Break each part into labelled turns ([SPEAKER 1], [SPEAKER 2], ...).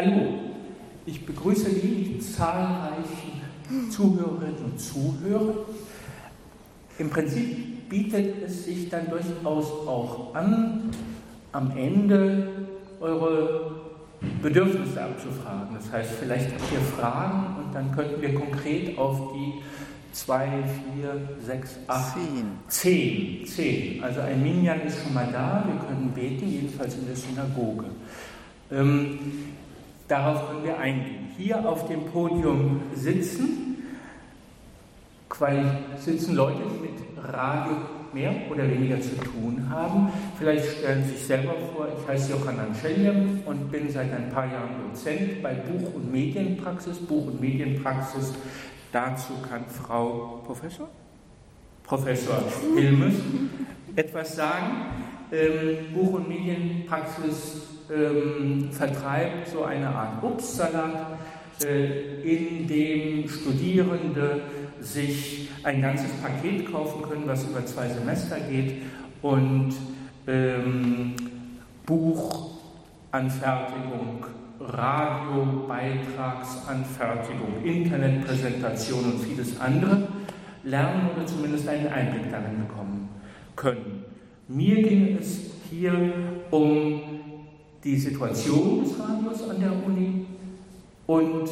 [SPEAKER 1] Hallo, ich begrüße die zahlreichen Zuhörerinnen und Zuhörer. Im Prinzip bietet es sich dann durchaus auch an, am Ende eure Bedürfnisse abzufragen. Das heißt, vielleicht habt ihr Fragen und dann könnten wir konkret auf die zwei, vier, sechs, acht, zehn. Zehn, zehn. Also ein Minyan ist schon mal da, wir können beten, jedenfalls in der Synagoge. Ähm, darauf können wir eingehen. Hier auf dem Podium sitzen, sitzen Leute, die mit Radio mehr oder weniger zu tun haben. Vielleicht stellen Sie sich selber vor, ich heiße Johannan Scheljem und bin seit ein paar Jahren Dozent bei Buch- und Medienpraxis. Buch- und Medienpraxis, dazu kann Frau Professor? Professor Hilmes etwas sagen. Ähm, Buch- und Medienpraxis ähm, vertreibt so eine Art Obstsalat, äh, in dem Studierende sich ein ganzes Paket kaufen können, was über zwei Semester geht und ähm, Buchanfertigung, Radiobeitragsanfertigung, Internetpräsentation und vieles andere lernen oder zumindest einen Einblick darin bekommen können. Mir ging es hier um die Situation des Radios an der Uni und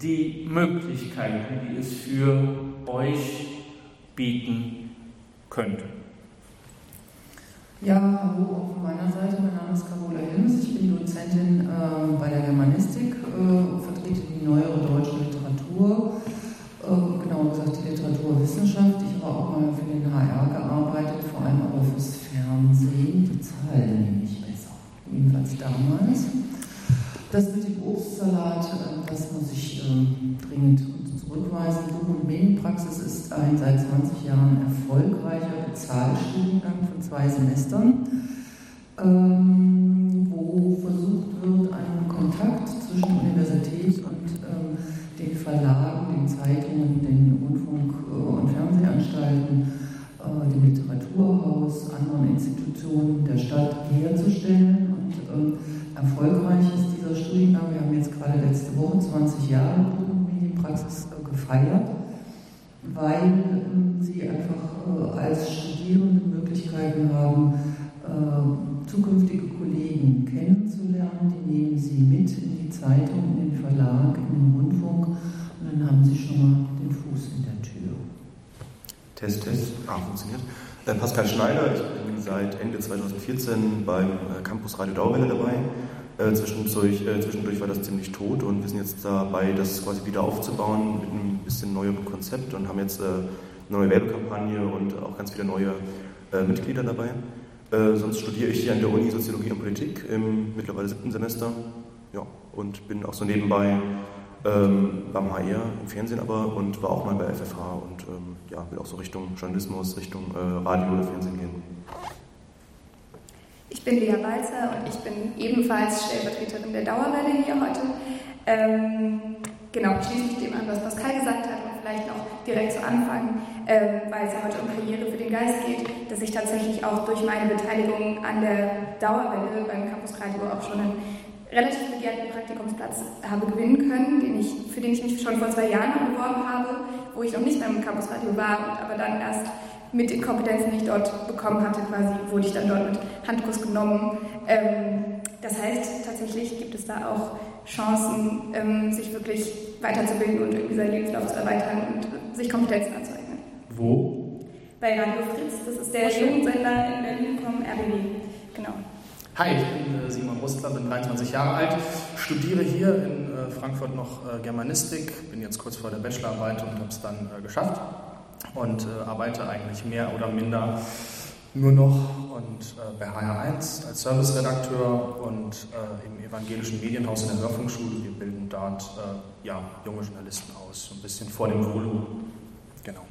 [SPEAKER 1] die Möglichkeiten, die es für euch bieten könnte.
[SPEAKER 2] Ja, hallo auch von meiner Seite. Mein Name ist Carola Hilms. Ich bin Dozentin äh, bei der Germanistik, äh, vertrete die neuere deutsche Literatur, äh, genauer gesagt die Literaturwissenschaft. Ich habe auch mal für den HR gearbeitet, vor allem aber fürs Fernsehen. Die Zahlen nämlich besser, jedenfalls damals. Das mit dem Obstsalat, äh, das muss ich ähm, dringend zurückweisen. Buch- und Medienpraxis ist ein seit 20 Jahren erfolgreicher Bezahlstudiengang von zwei Semestern, ähm, wo versucht wird, einen Kontakt zwischen Universität und ähm, den Verlagen, den Zeitungen, den Rundfunk- und Fernsehanstalten, äh, dem Literaturhaus, anderen Institutionen der Stadt herzustellen. Und erfolgreich ist dieser Studiengang. Wir haben jetzt gerade letzte Woche 20 Jahre Medienpraxis gefeiert, weil ähm, sie einfach äh, als Studierende Möglichkeiten haben, äh, zukünftige Kollegen kennenzulernen. Die nehmen sie mit in die Zeitung, in den Verlag, in den Rundfunk und dann haben sie schon mal den Fuß in der Tür.
[SPEAKER 3] Test, Test. Ah, funktioniert. Äh, Pascal Schneider, ich bin seit Ende 2014 beim Campus Radio Dauwelle dabei. Äh, zwischendurch, äh, zwischendurch war das ziemlich tot und wir sind jetzt dabei, das quasi wieder aufzubauen mit einem bisschen neueren Konzept und haben jetzt äh, eine neue Werbekampagne und auch ganz viele neue äh, Mitglieder dabei. Äh, sonst studiere ich hier an der Uni Soziologie und Politik im mittlerweile siebten Semester ja, und bin auch so nebenbei ähm, beim HR im Fernsehen aber und war auch mal bei FFH und ähm, ja, will auch so Richtung Journalismus, Richtung äh, Radio oder Fernsehen gehen.
[SPEAKER 4] Ich bin Lea Balzer und ich bin ebenfalls Stellvertreterin der Dauerwelle hier heute. Ähm, genau, schließe mich dem an, was Pascal gesagt hat und vielleicht noch direkt zu Anfang, ähm, weil es ja heute um Karriere für den Geist geht, dass ich tatsächlich auch durch meine Beteiligung an der Dauerwelle beim Campus Radio auch schon einen relativ begehrten Praktikumsplatz habe gewinnen können, den ich, für den ich mich schon vor zwei Jahren beworben habe, wo ich noch nicht beim Campus Radio war und aber dann erst mit den Kompetenzen, die ich dort bekommen hatte, quasi wurde ich dann dort mit Handkuss genommen. Ähm, das heißt, tatsächlich gibt es da auch Chancen, ähm, sich wirklich weiterzubilden und irgendwie seinen Lebenslauf zu erweitern und sich Kompetenzen anzueignen.
[SPEAKER 1] Wo?
[SPEAKER 4] Bei Radio Fritz, das ist der Jugendsender in Berlin vom RBB. Genau.
[SPEAKER 5] Hi, ich bin äh, Simon Rustler, bin 23 Jahre alt, studiere hier in äh, Frankfurt noch äh, Germanistik, bin jetzt kurz vor der Bachelorarbeit und habe es dann äh, geschafft und äh, arbeite eigentlich mehr oder minder nur noch und äh, bei HR1 als Serviceredakteur und äh, im evangelischen Medienhaus in der Hörfunkschule. Wir bilden dort äh, ja, junge Journalisten aus, so ein bisschen vor dem Volo. Genau.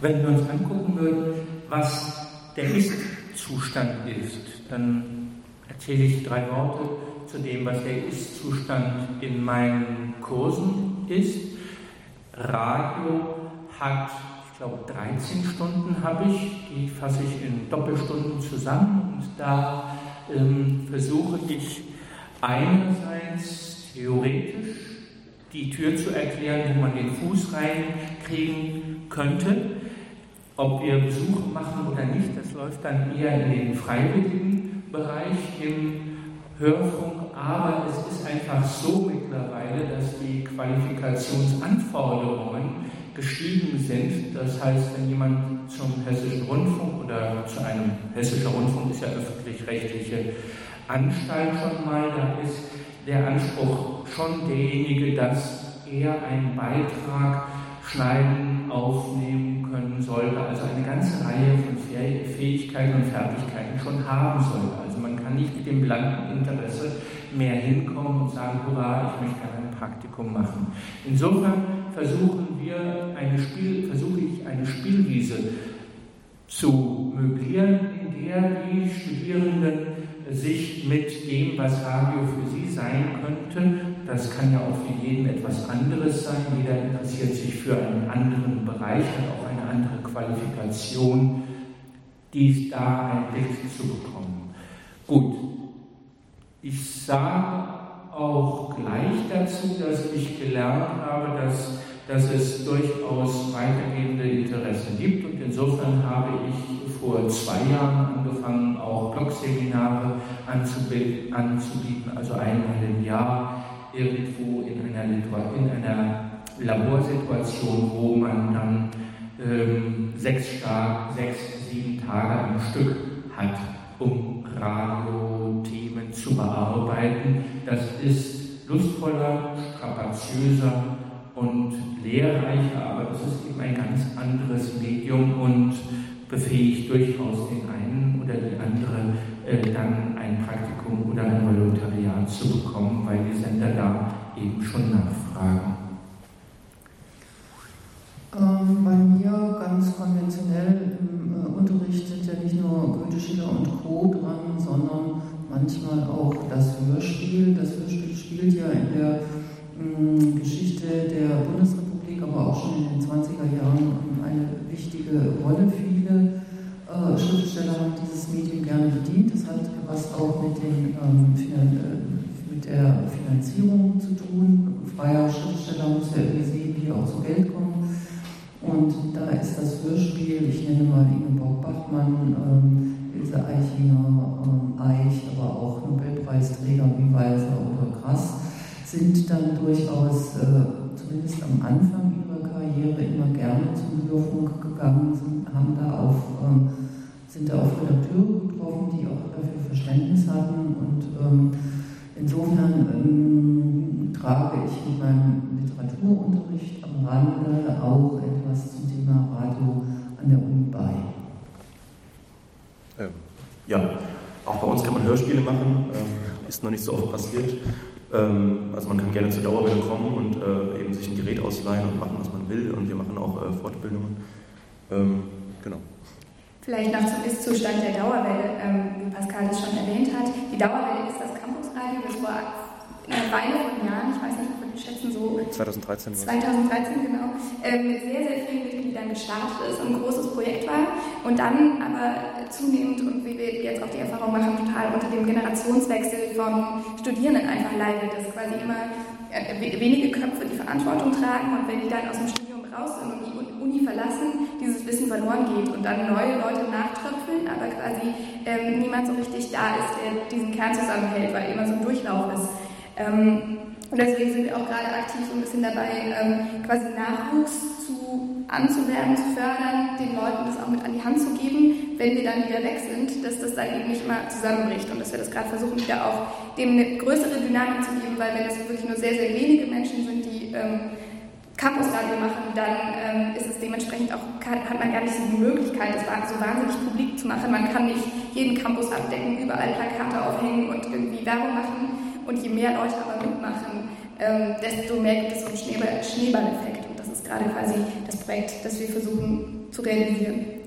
[SPEAKER 1] Wenn wir uns angucken würden, was der Ist-Zustand ist, dann erzähle ich drei Worte zu dem, was der Ist-Zustand in meinen Kursen ist. Radio hat, ich glaube, 13 Stunden habe ich, die fasse ich in Doppelstunden zusammen und da ähm, versuche ich einerseits theoretisch die Tür zu erklären, wo man den Fuß reinkriegen könnte. Ob wir Besuche machen oder nicht, das läuft dann eher in den freiwilligen Bereich im Hörfunk. Aber es ist einfach so mittlerweile, dass die Qualifikationsanforderungen gestiegen sind. Das heißt, wenn jemand zum Hessischen Rundfunk oder zu einem Hessischer Rundfunk ist ja öffentlich-rechtliche Anstalt schon mal, da ist der Anspruch schon derjenige, dass er einen Beitrag schneiden, aufnehmen können sollte, also eine ganze Reihe von Fähigkeiten und Fertigkeiten schon haben sollte. Kann nicht mit dem blanken Interesse mehr hinkommen und sagen, hurra, ich möchte ein Praktikum machen. Insofern versuchen wir eine Spiel, versuche ich eine Spielwiese zu möblieren, in der die Studierenden sich mit dem, was Radio für sie sein könnte, das kann ja auch für jeden etwas anderes sein, jeder interessiert sich für einen anderen Bereich, hat auch eine andere Qualifikation, dies da einen Blick zu bekommen. Gut, ich sage auch gleich dazu, dass ich gelernt habe, dass, dass es durchaus weitergehende Interessen gibt. Und insofern habe ich vor zwei Jahren angefangen, auch Blogseminare anzubieten, also einmal im Jahr irgendwo in einer, in einer Laborsituation, wo man dann ähm, sechs, sechs, sieben Tage am Stück hat, um Radiothemen zu bearbeiten. Das ist lustvoller, strapaziöser und lehrreicher, aber das ist eben ein ganz anderes Medium und befähigt durchaus den einen oder die andere äh, dann ein Praktikum oder ein Volontariat zu bekommen, weil die Sender da eben schon nachfragen.
[SPEAKER 2] Ähm, bei mir ganz konventionell im Unterricht sind ja nicht nur Goethe, Schiller und Co. dran, sondern manchmal auch das Hörspiel. Das Hörspiel spielt ja in der äh, Geschichte der Bundesrepublik, aber auch schon in den 20er Jahren eine wichtige Rolle. Viele äh, Schriftsteller haben dieses Medium gerne bedient. Das hat was auch mit, den, ähm, äh, mit der Finanzierung zu tun. Ein freier Schriftsteller muss ja irgendwie sehen, wie er auch zu Geld kommt. Und da ist das Hörspiel, ich nenne mal Ingeborg Bachmann, ähm, Ilse Eichinger, ähm, Eich, aber auch Nobelpreisträger wie Weiser oder Grass, sind dann durchaus, äh, zumindest am Anfang ihrer Karriere, immer gerne zum Hörfunk gegangen, sind, haben da auf, ähm, sind da auf Redakteure getroffen, die auch dafür Verständnis hatten. Und ähm, insofern ähm, trage ich mit meinem Literaturunterricht am Rande auch etwas zum Thema Radio an der Uni bei.
[SPEAKER 3] Ähm, ja, auch bei uns kann man Hörspiele machen, ähm, ist noch nicht so oft passiert. Ähm, also man kann gerne zur Dauerwelle kommen und äh, eben sich ein Gerät ausleihen und machen, was man will. Und wir machen auch äh, Fortbildungen. Ähm, genau.
[SPEAKER 4] Vielleicht noch zum Ist-Zustand der Dauerwelle, ähm, wie Pascal es schon erwähnt hat. Die Dauerwelle ist das Campusradio, das vor einer Weile von Jahren, ich weiß nicht, ich schätzen so
[SPEAKER 3] 2013.
[SPEAKER 4] 2013, genau, ähm, mit sehr, sehr vielen Mitgliedern gestartet ist und ein großes Projekt war und dann aber zunehmend und wie wir jetzt auch die Erfahrung machen, total unter dem Generationswechsel von Studierenden einfach leidet, dass quasi immer äh, wenige Köpfe die Verantwortung tragen und wenn die dann aus dem Studium raus sind und die Uni verlassen, dieses Wissen verloren geht und dann neue Leute nachtröpfeln, aber quasi ähm, niemand so richtig da ist, der diesen Kern zusammenhält, weil immer so ein Durchlauf ist. Ähm, und deswegen sind wir auch gerade aktiv so ein bisschen dabei, ähm, quasi Nachwuchs zu, anzuwerben, zu fördern, den Leuten das auch mit an die Hand zu geben, wenn wir dann wieder weg sind, dass das dann eben nicht immer zusammenbricht und dass wir das gerade versuchen, wieder auch dem eine größere Dynamik zu geben, weil wenn das wirklich nur sehr, sehr wenige Menschen sind, die ähm, Campusradio machen, dann ähm, ist es dementsprechend auch, kann, hat man gar nicht so die Möglichkeit, das so wahnsinnig publik zu machen. Man kann nicht jeden Campus abdecken, überall Plakate aufhängen und irgendwie Werbung machen. Und je mehr Leute aber mitmachen, ähm, desto mehr gibt es so einen Schneeball, Schneeballeffekt. Und das ist gerade quasi das Projekt, das wir versuchen zu realisieren.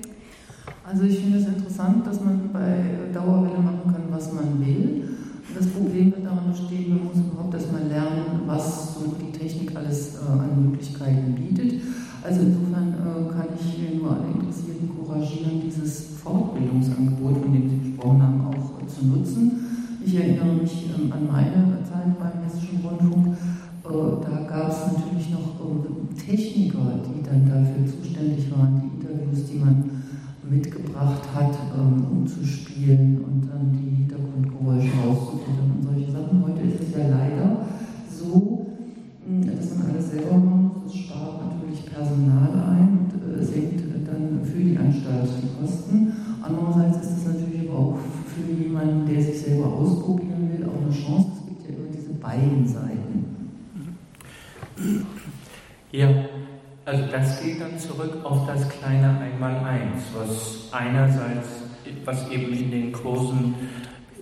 [SPEAKER 2] Also ich finde es interessant, dass man bei Dauerwelle machen kann, was man will. Das Problem wird daran bestehen, man muss überhaupt erstmal lernen, was so die Technik alles äh, an Möglichkeiten bietet. Also insofern äh, kann ich nur alle Interessierten couragieren, dieses Fortbildungsangebot, von dem Sie gesprochen haben, auch äh, zu nutzen. Ich erinnere mich an meiner Zeit beim Hessischen Rundfunk, äh, da gab es natürlich noch Techniker, die dann dafür zuständig waren, die Interviews, die man mitgebracht hat, ähm, um zu spielen und dann die Ja,
[SPEAKER 1] also das geht dann zurück auf das kleine Einmaleins, was einerseits, was eben in den Kursen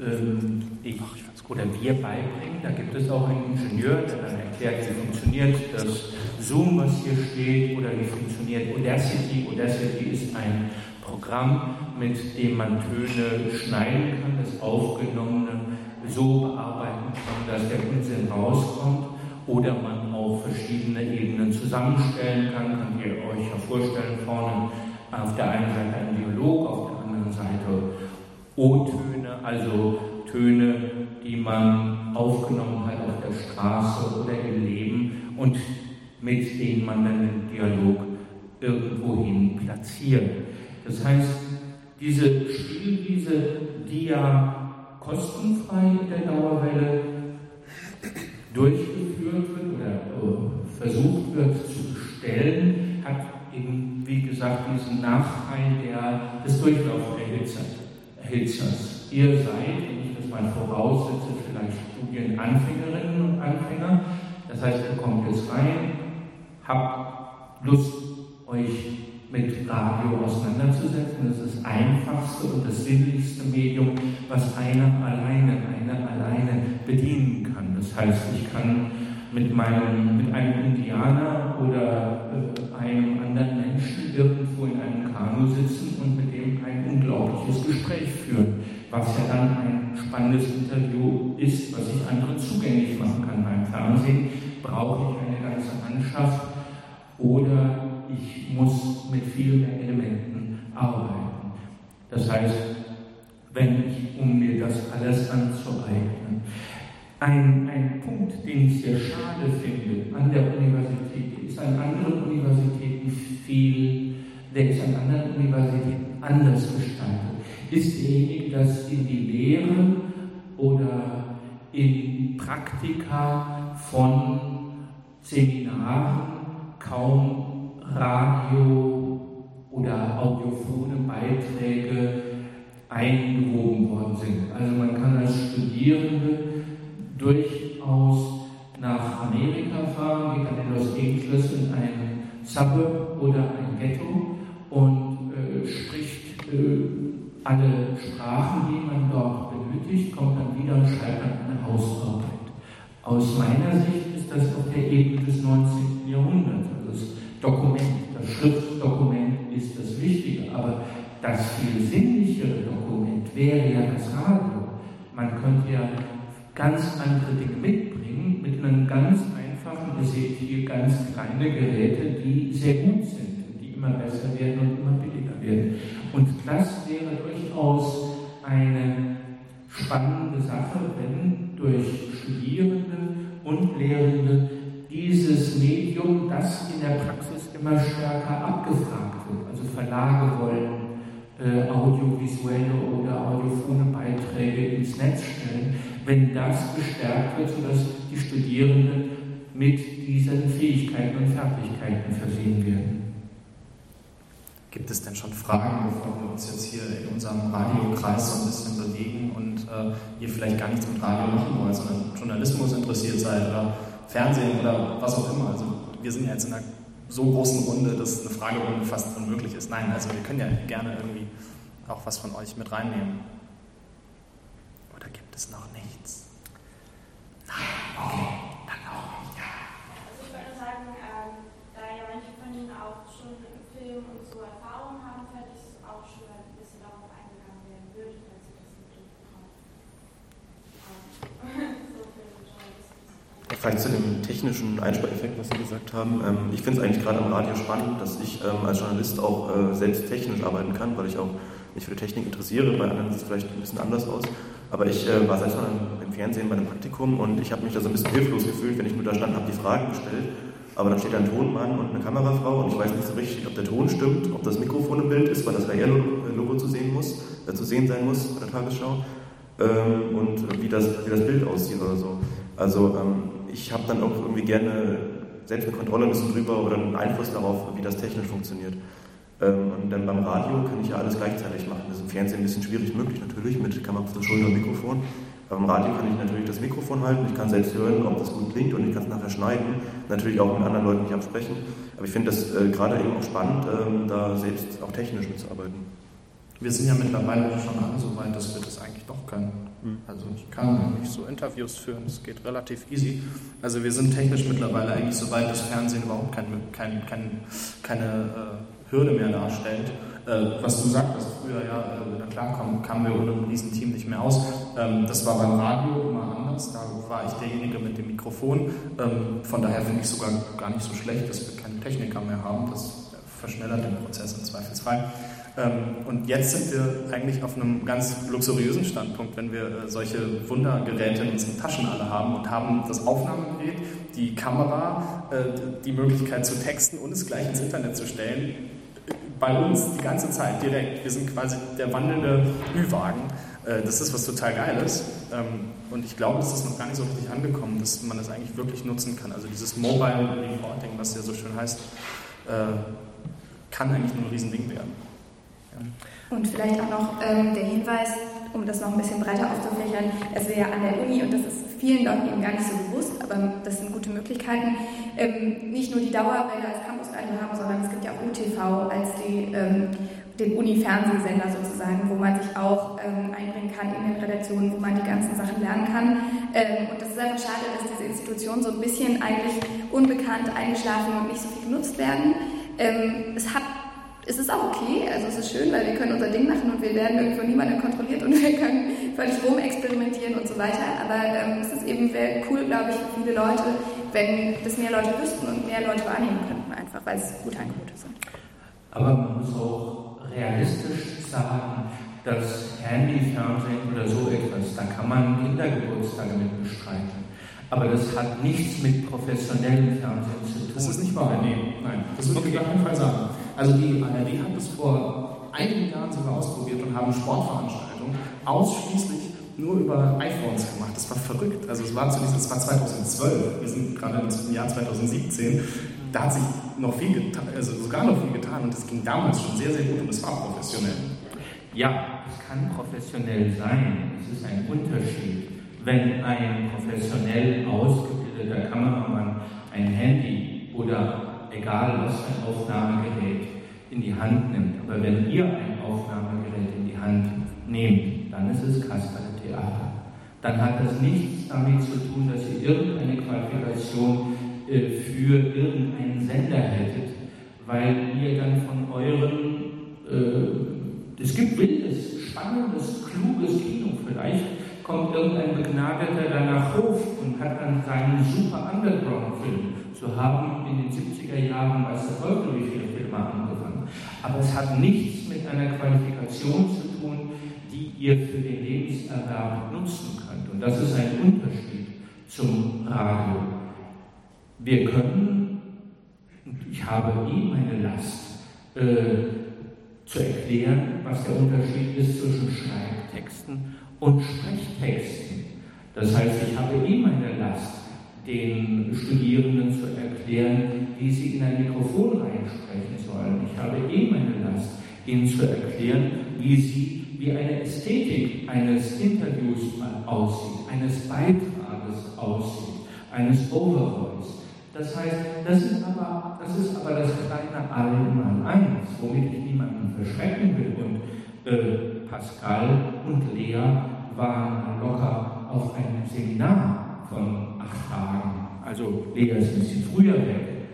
[SPEAKER 1] ähm, ich oder wir beibringen. Da gibt es auch einen Ingenieur, der dann erklärt, wie funktioniert das Zoom, was hier steht, oder wie funktioniert Audacity. Audacity ist ein Programm, mit dem man Töne schneiden kann, das Aufgenommene so bearbeiten kann, dass der Unsinn rauskommt oder man auch verschiedene Ebenen zusammenstellen kann. Könnt ihr euch ja vorstellen, vorne auf der einen Seite ein Dialog, auf der anderen Seite O-Töne, also Töne, die man aufgenommen hat auf der Straße oder im Leben und mit denen man dann den Dialog irgendwohin platziert. Das heißt, diese Spielwiese, die ja kostenfrei in der Dauerwelle durchgeführt wird oder äh, versucht wird zu bestellen, hat eben, wie gesagt, diesen Nachteil der, des Durchlauferhitzers. Ihr seid, wenn ich das mal voraussetze, vielleicht Studienanfängerinnen und Anfänger. Das heißt, ihr kommt jetzt rein, habt Lust, euch mit Radio auseinanderzusetzen. Das ist das einfachste und das sinnlichste Medium, was einer alleine, einer alleine bedienen kann. Das heißt, ich kann mit, meinem, mit einem Indianer oder äh, einem anderen Menschen irgendwo in einem Kanu sitzen und mit dem ein unglaubliches Gespräch führen, was ja dann ein spannendes Interview ist, was ich anderen zugänglich machen kann. Beim Fernsehen brauche ich eine ganze Mannschaft oder ich muss mit viel mehr Elementen arbeiten. Das heißt, wenn ich, um mir das alles anzueignen, ein, ein Punkt, den ich sehr schade finde an der Universität, ist an anderen Universitäten viel, der ist an anderen Universitäten anders gestaltet, ist derjenige, dass in die Lehre oder in Praktika von Seminaren kaum Radio oder audiophone Beiträge eingewoben worden sind. Also man kann als Studierende durchaus nach Amerika fahren, geht dann in Los Angeles in ein Suburb oder ein Ghetto und äh, spricht äh, alle Sprachen, die man dort benötigt, kommt dann wieder und schreibt dann eine Hausarbeit. Aus meiner Sicht ist das auf der Ebene des 19. Jahrhunderts. Also Dokument, das Schriftdokument ist das Wichtige, aber das viel sinnlichere Dokument wäre ja das Radio. Man könnte ja ganz andere Dinge mitbringen mit einem ganz einfachen, ihr seht hier ganz kleine Geräte, die sehr gut sind, die immer besser werden und immer billiger werden. Und das wäre durchaus eine spannende Sache, wenn durch Studierende und Lehrende dieses Medium, das in der Praxis immer stärker abgefragt wird. Also Verlage wollen äh, audiovisuelle oder audiophone Beiträge ins Netz stellen, wenn das gestärkt wird, sodass die Studierenden mit diesen Fähigkeiten und Fertigkeiten versehen werden.
[SPEAKER 5] Gibt es denn schon Fragen, bevor wir uns jetzt hier in unserem Radiokreis so ein bisschen bewegen und äh, ihr vielleicht gar nichts mit Radio machen wollt, sondern Journalismus interessiert seid oder Fernsehen oder was auch immer? Also wir sind ja jetzt in einer so großen Runde, dass eine Fragerunde fast unmöglich ist. Nein, also wir können ja gerne irgendwie auch was von euch mit reinnehmen. Oder gibt es noch nichts? Nein, okay.
[SPEAKER 3] Vielleicht zu dem technischen Einspareffekt, was Sie gesagt haben. Ähm, ich finde es eigentlich gerade am Radio spannend, dass ich ähm, als Journalist auch äh, selbst technisch arbeiten kann, weil ich auch mich für die Technik interessiere. Bei anderen sieht es vielleicht ein bisschen anders aus. Aber ich äh, war selbst mal im Fernsehen bei einem Praktikum und ich habe mich da so ein bisschen hilflos gefühlt, wenn ich nur da stand habe die Fragen gestellt. Aber dann steht da ein Tonmann und eine Kamerafrau und ich weiß nicht so richtig, ob der Ton stimmt, ob das Mikrofon im Bild ist, weil das HR-Logo zu sehen muss, äh, zu sehen sein muss bei der Tagesschau ähm, und wie das, wie das Bild aussieht oder so. Also ähm, ich habe dann auch irgendwie gerne selbst eine Kontrolle ein bisschen drüber oder einen Einfluss darauf, wie das technisch funktioniert. Ähm, und dann beim Radio kann ich ja alles gleichzeitig machen. Das ist im Fernsehen ein bisschen schwierig möglich natürlich mit Kamera auf der Schulter und Mikrofon. Aber im Radio kann ich natürlich das Mikrofon halten, ich kann selbst hören, ob das gut klingt und ich kann es nachher schneiden. Natürlich auch mit anderen Leuten nicht absprechen. Aber ich finde das äh, gerade eben auch spannend, ähm, da selbst auch technisch mitzuarbeiten.
[SPEAKER 5] Wir sind ja mittlerweile schon alle so weit, dass wir das eigentlich doch können. Also ich kann eigentlich so Interviews führen, das geht relativ easy. Also wir sind technisch mittlerweile eigentlich so weit, dass Fernsehen überhaupt kein, kein, kein, keine äh, Hürde mehr darstellt. Äh, was du sagtest, früher ja, äh, na klar, kamen, kamen wir ohne ein Riesenteam nicht mehr aus. Ähm, das war beim Radio immer anders, da war ich derjenige mit dem Mikrofon. Ähm, von daher finde ich sogar gar nicht so schlecht, dass wir keine Techniker mehr haben. Das verschnellert den Prozess im Zweifelsfall. Ähm, und jetzt sind wir eigentlich auf einem ganz luxuriösen Standpunkt, wenn wir äh, solche Wundergeräte in unseren Taschen alle haben und haben das Aufnahmegerät, die Kamera, äh, die Möglichkeit zu texten und es gleich ins Internet zu stellen. Bei uns die ganze Zeit direkt. Wir sind quasi der wandelnde Ü-Wagen. Äh, das ist was total Geiles. Ähm, und ich glaube, es ist noch gar nicht so richtig angekommen, dass man das eigentlich wirklich nutzen kann. Also dieses Mobile Reporting, was ja so schön heißt, kann eigentlich nur ein Riesending werden.
[SPEAKER 4] Und vielleicht auch noch ähm, der Hinweis, um das noch ein bisschen breiter aufzufächern, dass wir ja an der Uni, und das ist vielen Leuten eben gar nicht so bewusst, aber das sind gute Möglichkeiten, ähm, nicht nur die Dauerwelle als Campusradio haben, sondern es gibt ja auch UTV als die, ähm, den Uni-Fernsehsender sozusagen, wo man sich auch ähm, einbringen kann in den Redaktionen, wo man die ganzen Sachen lernen kann. Ähm, und das ist einfach schade, dass diese Institutionen so ein bisschen eigentlich unbekannt eingeschlafen und nicht so viel genutzt werden. Ähm, es hat es ist auch okay, also es ist schön, weil wir können unser Ding machen und wir werden irgendwo niemanden kontrolliert und wir können völlig rumexperimentieren und so weiter. Aber ähm, es ist eben cool, glaube ich, für viele Leute, wenn das mehr Leute wüssten und mehr Leute wahrnehmen könnten, einfach weil es gute Angebote sind.
[SPEAKER 1] Aber man muss auch realistisch sagen, dass Handyfernsehen oder so etwas, da kann man Kindergeburtstage mit bestreiten. Aber das hat nichts mit professionellem Fernsehen zu tun.
[SPEAKER 5] Das ist nicht wahr, nee. Nein, das würde ich auf keinen Fall sagen. Also die ARD hat es vor einigen Jahren sogar ausprobiert und haben Sportveranstaltungen ausschließlich nur über iPhones gemacht. Das war verrückt. Also es war zunächst, es war 2012, wir sind gerade im Jahr 2017. Da hat sich noch viel getan, also sogar noch viel getan und das ging damals schon sehr, sehr gut und es war professionell.
[SPEAKER 1] Ja, es kann professionell sein. Es ist ein Unterschied, wenn ein professionell ausgebildeter Kameramann ein Handy oder egal was ein Aufnahmegerät in die Hand nimmt. Aber wenn ihr ein Aufnahmegerät in die Hand nehmt, dann ist es Kasperle-Theater. Dann hat das nichts damit zu tun, dass ihr irgendeine Qualifikation äh, für irgendeinen Sender hättet, weil ihr dann von euren, äh, es gibt wildes, spannendes, kluges Kino. Vielleicht kommt irgendein Begnadeter da nach Hof und hat dann seinen super Underground-Film zu haben in den 70er Jahren als erfolgreiche Filme angefangen. Aber es hat nichts mit einer Qualifikation zu tun, die ihr für den Lebenserwerb nutzen könnt. Und das ist ein Unterschied zum Radio. Wir können, ich habe eh meine Last, äh, zu erklären, was der Unterschied ist zwischen Schreibtexten und Sprechtexten. Das heißt, ich habe eh meine Last, den Studierenden zu erklären, wie sie in ein Mikrofon reinsprechen sollen. Ich habe eh meine Last, ihnen zu erklären, wie sie, wie eine Ästhetik eines Interviews aussieht, eines Beitrages aussieht, eines Overalls. Das heißt, das ist aber das, ist aber das kleine Einmaleins, womit ich niemanden verschrecken will. Und äh, Pascal und Lea waren locker auf einem Seminar von acht Tagen. Also Lea ist ein bisschen früher weg.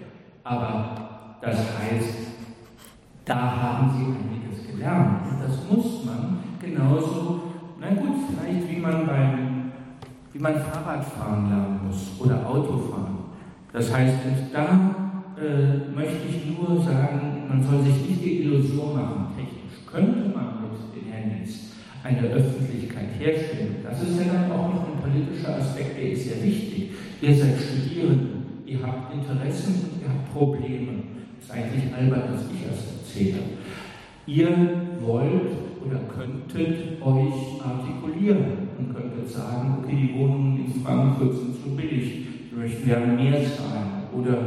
[SPEAKER 1] Aber das heißt, da haben sie einiges gelernt. Und das muss man genauso, na gut, vielleicht wie man beim, wie man Fahrradfahren lernen muss oder Autofahren. Das heißt, da äh, möchte ich nur sagen, man soll sich nicht die Illusion machen, technisch könnte man mit den Handys, eine Öffentlichkeit herstellen. Das ist ja dann auch noch politischer Aspekt, der ist sehr wichtig. Ihr seid Studierende, ihr habt Interessen und ihr habt Probleme. Es ist eigentlich albern, dass ich das erzähle. Ihr wollt oder könntet euch artikulieren und könntet sagen, okay, die Wohnungen in Frankfurt sind zu billig, wir möchten gerne mehr zahlen oder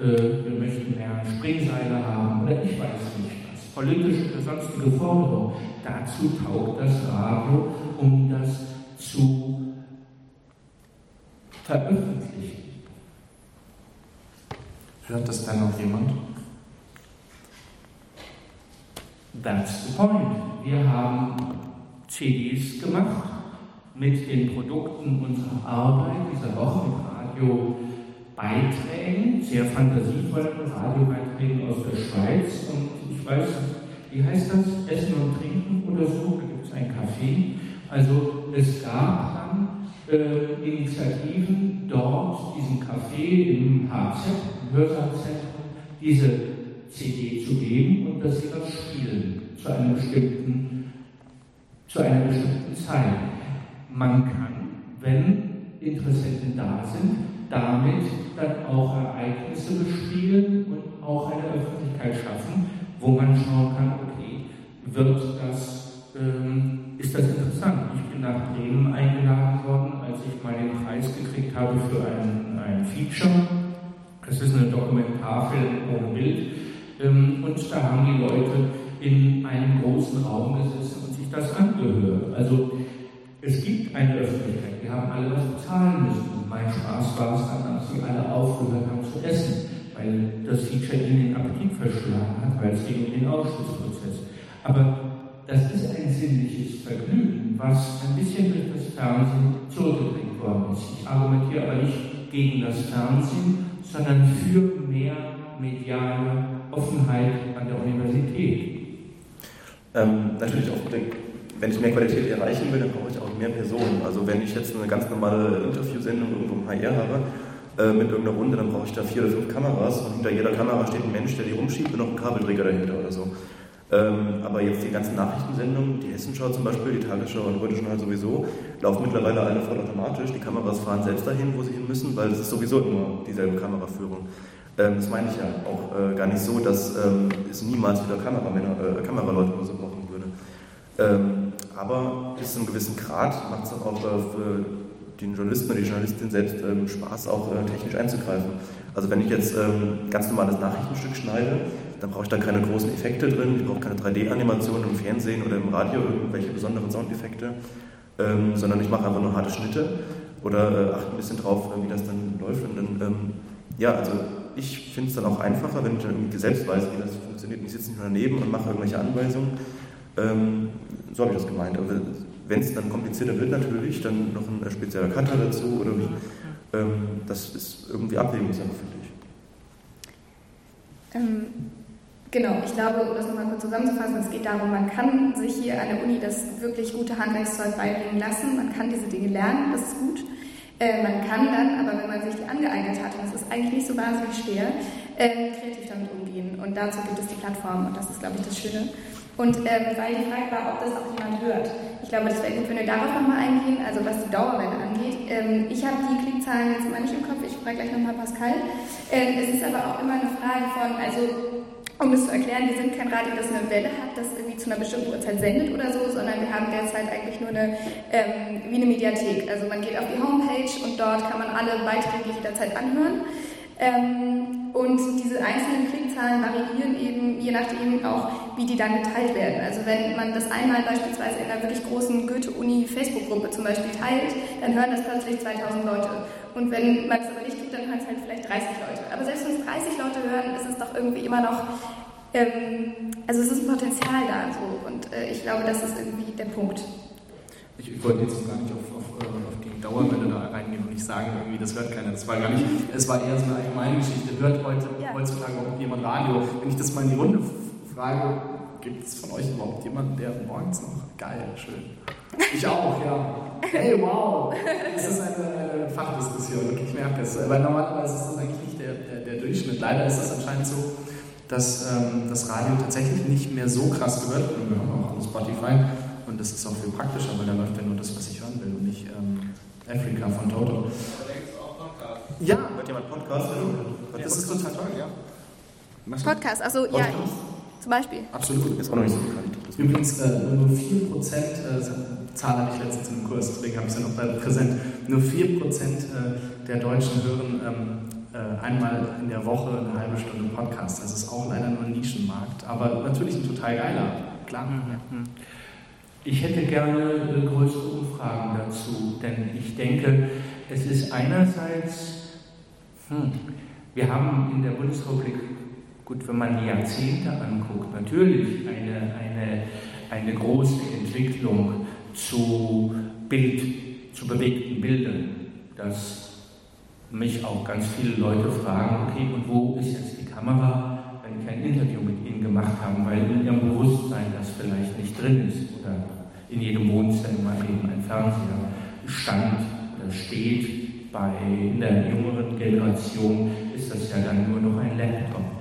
[SPEAKER 1] äh, wir möchten mehr Springseile haben oder ich weiß nicht was. Politische oder sonstige Forderungen. Dazu taugt das Radio, um das zu veröffentlichen.
[SPEAKER 5] Hört das dann noch jemand?
[SPEAKER 1] That's the point. Wir haben CDs gemacht mit den Produkten unserer Arbeit dieser Woche mit Radiobeiträgen, sehr fantasievollen Radiobeiträgen aus der Schweiz. Und ich weiß, wie heißt das? Essen und Trinken oder so? Da gibt es ein Café. Also es gab dann äh, Initiativen dort, diesen Café im HZ, im Hörsaalzentrum, diese CD zu geben und dass sie das spielen zu einer bestimmten, zu einer bestimmten Zeit. Man kann, wenn Interessenten da sind, damit dann auch Ereignisse bespielen und auch eine Öffentlichkeit schaffen, wo man schauen kann, okay, wird das, ähm, ist das interessant? Nach Bremen eingeladen worden, als ich mal den Preis gekriegt habe für ein, ein Feature. Das ist eine Dokumentarfilm ohne Bild ähm, und da haben die Leute in einem großen Raum gesessen und sich das angehört. Also es gibt eine Öffentlichkeit, wir haben alle was bezahlen müssen. Und mein Spaß war es dann, als sie alle aufgehört haben zu essen, weil das Feature ihnen den Appetit verschlagen hat, weil es um den Ausschlussprozess. Aber das ist ein sinnliches Vergnügen, was ein bisschen durch das Fernsehen zurückgedrängt worden ist. Ich argumentiere aber nicht gegen das Fernsehen, sondern für mehr mediale Offenheit an der Universität.
[SPEAKER 3] Ähm, natürlich auch, wenn ich mehr Qualität erreichen will, dann brauche ich auch mehr Personen. Also wenn ich jetzt eine ganz normale Interviewsendung irgendwo im HR habe, äh, mit irgendeiner Runde, dann brauche ich da vier oder fünf Kameras und hinter jeder Kamera steht ein Mensch, der die rumschiebt und noch ein Kabelträger dahinter oder so. Ähm, aber jetzt die ganzen Nachrichtensendungen, die Hessenschau zum Beispiel, die Tagesschau und heute schon halt sowieso, laufen mittlerweile alle vollautomatisch. Die Kameras fahren selbst dahin, wo sie hin müssen, weil es ist sowieso immer dieselbe Kameraführung. Ähm, das meine ich ja auch äh, gar nicht so, dass ähm, es niemals wieder Kameramänner, äh, Kameraleute oder so brauchen würde. Ähm, aber bis zu einem gewissen Grad macht es auch, auch äh, für den Journalisten oder die Journalistin selbst ähm, Spaß, auch äh, technisch einzugreifen. Also wenn ich jetzt ähm, ganz normales Nachrichtenstück schneide, dann brauche ich da keine großen Effekte drin, ich brauche keine 3D-Animationen im Fernsehen oder im Radio, irgendwelche besonderen Soundeffekte, ähm, sondern ich mache einfach nur harte Schnitte oder äh, achte ein bisschen drauf, wie das dann läuft. Und dann, ähm, ja, also ich finde es dann auch einfacher, wenn ich dann irgendwie selbst weiß, wie das funktioniert. Und ich sitze nicht nur daneben und mache irgendwelche Anweisungen. Ähm, so habe ich das gemeint. Aber wenn es dann komplizierter wird, natürlich, dann noch ein spezieller Cutter dazu oder wie. Ähm, das ist irgendwie Abwägungssache, finde ich.
[SPEAKER 4] Ähm, genau, ich glaube, um das nochmal kurz zusammenzufassen, es geht darum, man kann sich hier an der Uni das wirklich gute Handwerkszeug beibringen lassen, man kann diese Dinge lernen, das ist gut. Äh, man kann dann, aber wenn man sich die angeeignet hat, und das ist eigentlich nicht so wahnsinnig schwer, äh, kreativ damit umgehen. Und dazu gibt es die Plattform und das ist, glaube ich, das Schöne. Und ähm, weil die Frage war, ob das auch jemand hört. Ich glaube, das wäre gut, wenn wir darauf nochmal eingehen, also was die Dauerwelle angeht. Ähm, ich habe die Klickzahlen jetzt immer nicht im Kopf, ich frage gleich nochmal Pascal. Ähm, es ist aber auch immer eine Frage von, also um es zu erklären, wir sind kein Radio, das eine Welle hat, das irgendwie zu einer bestimmten Uhrzeit sendet oder so, sondern wir haben derzeit eigentlich nur eine, ähm, wie eine Mediathek. Also man geht auf die Homepage und dort kann man alle Beiträge jederzeit anhören. Ähm, und diese einzelnen Klickzahlen variieren eben je nachdem auch, wie die dann geteilt werden. Also wenn man das einmal beispielsweise in einer wirklich großen Goethe-Uni-Facebook-Gruppe zum Beispiel teilt, dann hören das plötzlich 2000 Leute. Und wenn man es aber nicht tut, dann hören es halt vielleicht 30 Leute. Aber selbst wenn es 30 Leute hören, ist es doch irgendwie immer noch, ähm, also es ist ein Potenzial da so. Und äh, ich glaube, das ist irgendwie der Punkt.
[SPEAKER 5] Ich, ich wollte jetzt gar nicht auf, auf, äh, auf, die Dauerwelle da reingehen und nicht sagen, irgendwie, das hört keiner. Das war gar nicht, es war eher so eine allgemeine Geschichte. Hört heute, ja. heutzutage überhaupt jemand Radio? Wenn ich das mal in die Runde frage, gibt es von euch überhaupt jemanden, der morgens noch? Geil, schön. Ich auch, ja. Hey, wow! Das ist eine, eine Fachdiskussion ich merke es. Weil normalerweise ist das eigentlich nicht der, der, der Durchschnitt. Leider ist es anscheinend so, dass ähm, das Radio tatsächlich nicht mehr so krass gehört wird. Wir haben auch auf Spotify. und das ist auch viel praktischer, weil da läuft ja nur das, was ich hören will und nicht ähm, Afrika von Toto.
[SPEAKER 3] Ja, hört jemand Podcast?
[SPEAKER 5] Ja, das ist total toll, ja.
[SPEAKER 4] Podcast, also ja, zum Beispiel.
[SPEAKER 5] Absolut.
[SPEAKER 3] Ist auch noch nicht so bekannt.
[SPEAKER 5] Übrigens, äh, nur 4%, äh, Zahl hatte ich letztens im Kurs, deswegen habe ich sie noch präsent, nur 4% äh, der Deutschen hören ähm, äh, einmal in der Woche eine halbe Stunde Podcast. Das ist auch leider nur ein Nischenmarkt, aber natürlich ein total geiler, klar.
[SPEAKER 1] Mhm. Ich hätte gerne äh, größere Umfragen dazu, denn ich denke, es ist einerseits, hm, wir haben in der Bundesrepublik Gut, wenn man die Jahrzehnte anguckt, natürlich eine, eine, eine große Entwicklung zu Bild, zu bewegten Bildern, dass mich auch ganz viele Leute fragen, okay, und wo ist jetzt die Kamera, wenn ich ein Interview mit Ihnen gemacht habe, weil in Ihrem Bewusstsein das vielleicht nicht drin ist oder in jedem Wohnzimmer eben ein Fernseher stand oder steht. Bei der jüngeren Generation ist das ja dann nur noch ein Laptop.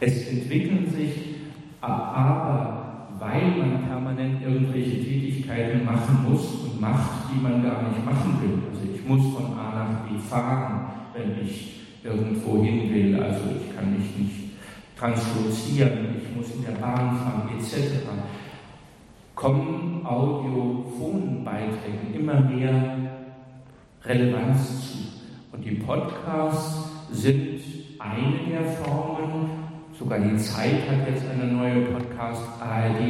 [SPEAKER 1] Es entwickeln sich aber, weil man permanent irgendwelche Tätigkeiten machen muss und macht, die man gar nicht machen will. Also ich muss von A nach B fahren, wenn ich irgendwo hin will. Also ich kann mich nicht translozieren, ich muss in der Bahn fahren, etc. Kommen Audiophonbeiträgen immer mehr Relevanz zu. Und die Podcasts sind eine der Formen, Sogar die Zeit hat jetzt eine neue Podcast, ARD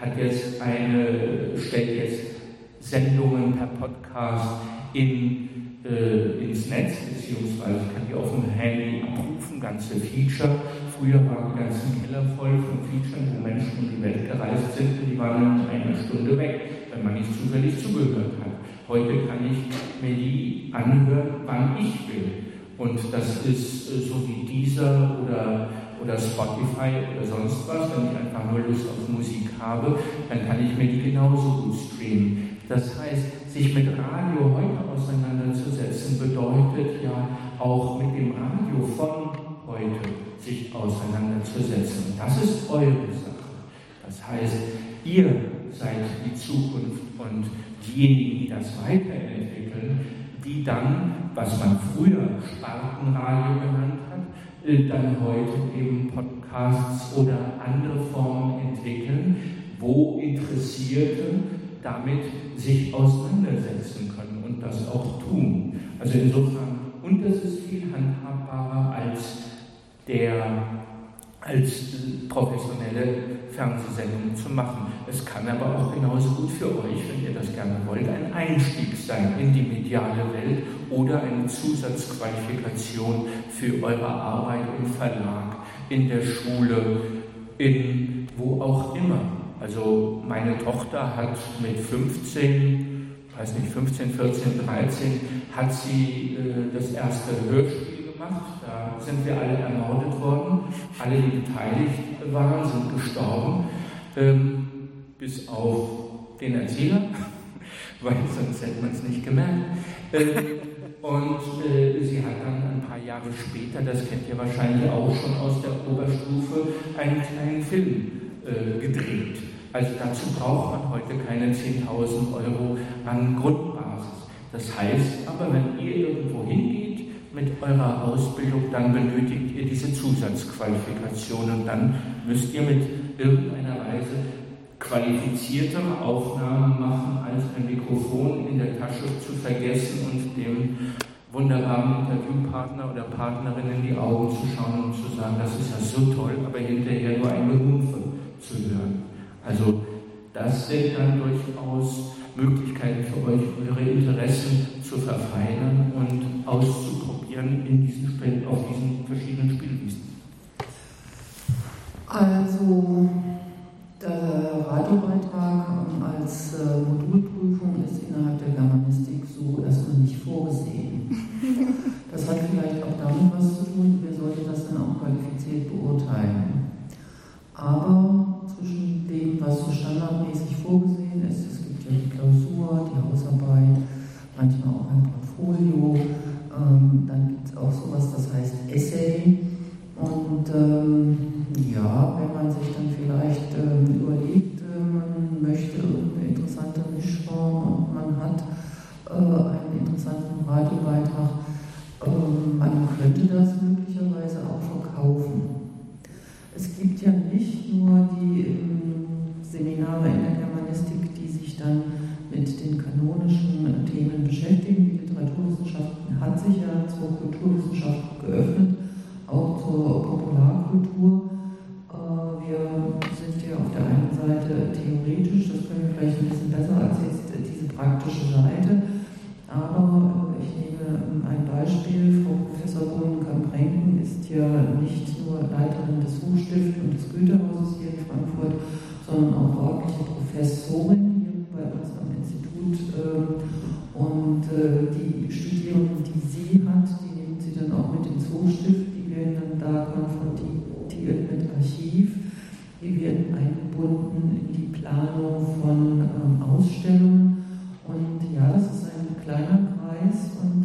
[SPEAKER 1] hat jetzt eine, stellt jetzt Sendungen per Podcast in, äh, ins Netz, beziehungsweise kann die auf dem Handy abrufen, ganze Feature. Früher waren die ganzen Keller voll von Features, wo Menschen um die Welt gereist sind und die waren in einer Stunde weg, wenn man nicht zufällig zugehört hat. Heute kann ich mir die anhören, wann ich will. Und das ist äh, so wie dieser oder oder Spotify oder sonst was, wenn ich einfach nur Lust auf Musik habe, dann kann ich mir die genauso gut streamen. Das heißt, sich mit Radio heute auseinanderzusetzen, bedeutet ja auch mit dem Radio von heute sich auseinanderzusetzen. Das ist eure Sache. Das heißt, ihr seid die Zukunft und diejenigen, die das weiterentwickeln, die dann, was man früher Spartenradio genannt hat, dann heute eben Podcasts oder andere Formen entwickeln, wo Interessierte damit sich auseinandersetzen können und das auch tun. Also insofern, und das ist viel handhabbarer als der als professionelle Fernsehsendungen zu machen. Es kann aber auch genauso gut für euch, wenn ihr das gerne wollt, ein Einstieg sein in die mediale Welt oder eine Zusatzqualifikation für eure Arbeit im Verlag, in der Schule, in wo auch immer. Also meine Tochter hat mit 15, weiß nicht, 15, 14, 13, hat sie äh, das erste Hörspiel gemacht. Da sind wir alle ermordet worden. Alle, die beteiligt waren, sind gestorben. Ähm, bis auf den Erzähler, weil sonst hätte man es nicht gemerkt. Ähm, und äh, sie hat dann ein paar Jahre später, das kennt ihr wahrscheinlich auch schon aus der Oberstufe, einen kleinen Film äh, gedreht. Also dazu braucht man heute keine 10.000 Euro an Grundbasis. Das heißt aber, wenn ihr irgendwo hingeht mit eurer Ausbildung, dann benötigt ihr diese Zusatzqualifikation und dann müsst ihr mit irgendeiner Weise qualifiziertere Aufnahmen machen, als ein Mikrofon in der Tasche zu vergessen und dem wunderbaren Interviewpartner oder Partnerin in die Augen zu schauen und zu sagen, das ist ja so toll, aber hinterher nur ein Gerufe zu hören. Also das sind dann durchaus Möglichkeiten für euch, eure Interessen zu verfeinern und auszuprobieren in diesen, auf diesen verschiedenen Spielwiesen.
[SPEAKER 2] Also der Radiobeitrag als äh, Modulprüfung ist innerhalb der Germanistik so erstmal nicht vorgesehen. Das hat vielleicht auch damit was zu tun, wer sollte das dann auch qualifiziert beurteilen. Aber Leiterin des Hochstifts und des Güterhauses hier in Frankfurt, sondern auch ordentliche Professorin hier bei uns am Institut. Ähm, und äh, die Studierenden, die sie hat, die nimmt sie dann auch mit ins Hochstift, die werden dann da konfrontiert mit Archiv, die werden eingebunden in die Planung von ähm, Ausstellungen. Und ja, das ist ein kleiner Kreis und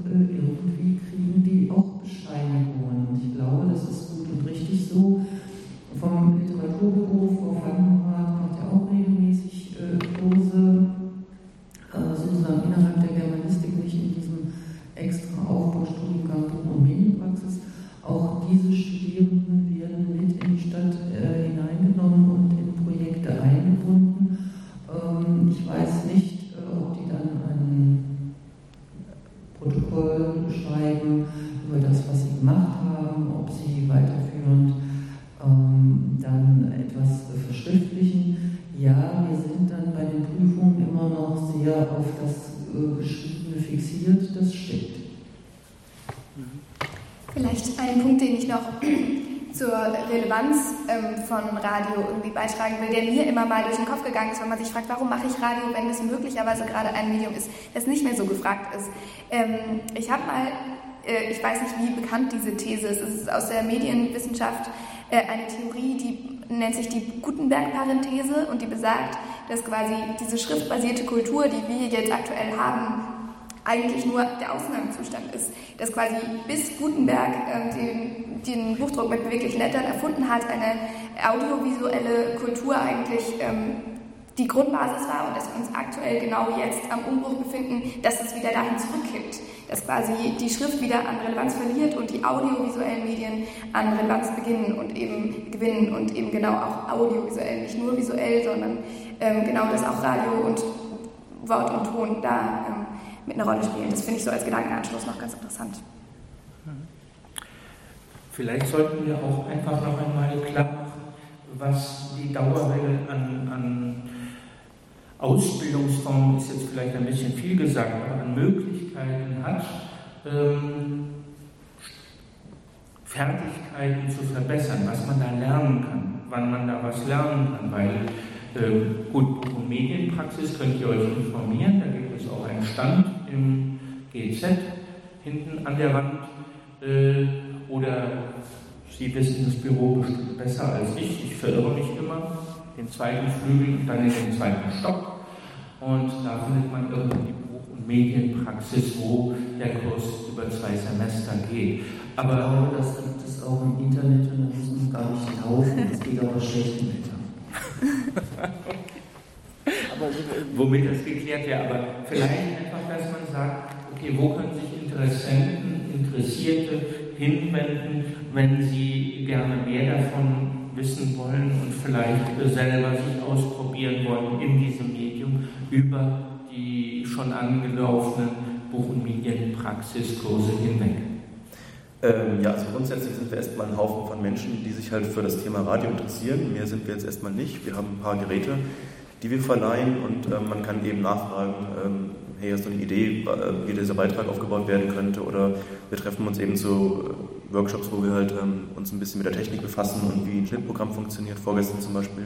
[SPEAKER 4] ein Punkt, den ich noch zur Relevanz ähm, von Radio irgendwie beitragen will, der mir immer mal durch den Kopf gegangen ist, wenn man sich fragt, warum mache ich Radio, wenn es möglicherweise gerade ein Medium ist, das nicht mehr so gefragt ist. Ähm, ich habe mal, äh, ich weiß nicht, wie bekannt diese These ist, es ist aus der Medienwissenschaft äh, eine Theorie, die nennt sich die Gutenberg-Parenthese und die besagt, dass quasi diese schriftbasierte Kultur, die wir jetzt aktuell haben, eigentlich nur der Ausnahmezustand ist. Dass quasi bis Gutenberg äh, den, den, Buchdruck mit beweglichen Lettern erfunden hat, eine audiovisuelle Kultur eigentlich ähm, die Grundbasis war und dass wir uns aktuell genau jetzt am Umbruch befinden, dass es wieder dahin zurückkippt. Dass quasi die Schrift wieder an Relevanz verliert und die audiovisuellen Medien an Relevanz beginnen und eben gewinnen und eben genau auch audiovisuell, nicht nur visuell, sondern ähm, genau das auch Radio und Wort und Ton da ähm, mit einer Rolle spielen. Das finde ich so als Gedankenanschluss noch ganz interessant.
[SPEAKER 1] Vielleicht sollten wir auch einfach noch einmal klar machen, was die Dauerwelle an, an Ausbildungsformen ist jetzt vielleicht ein bisschen viel gesagt, aber an Möglichkeiten hat, ähm, Fertigkeiten zu verbessern, was man da lernen kann, wann man da was lernen kann, weil gut, um Medienpraxis könnt ihr euch informieren, da gibt es auch einen Stand im GZ hinten an der Wand. Äh, oder Sie wissen das Büro bestimmt besser als ich, ich verirre mich immer, den zweiten Flügel und dann in den zweiten Stock. Und da findet man irgendwie die Buch- und Medienpraxis, wo der Kurs über zwei Semester geht.
[SPEAKER 2] Aber ich glaube, das gibt es auch im Internet und da muss man gar nicht laufen, das geht aber schlecht im Wetter.
[SPEAKER 1] Aber, womit das geklärt wäre, aber vielleicht einfach, dass man sagt, okay, wo können sich Interessenten, Interessierte hinwenden, wenn sie gerne mehr davon wissen wollen und vielleicht selber sich ausprobieren wollen in diesem Medium über die schon angelaufenen Buch- und Medienpraxiskurse hinweg.
[SPEAKER 3] Ähm, ja, also grundsätzlich sind wir erstmal ein Haufen von Menschen, die sich halt für das Thema Radio interessieren. Mehr sind wir jetzt erstmal nicht. Wir haben ein paar Geräte, die wir verleihen und ähm, man kann eben nachfragen, ähm, hey, hast du eine Idee, äh, wie dieser Beitrag aufgebaut werden könnte? Oder wir treffen uns eben zu äh, Workshops, wo wir halt ähm, uns ein bisschen mit der Technik befassen und wie ein Schnittprogramm funktioniert. Vorgestern zum Beispiel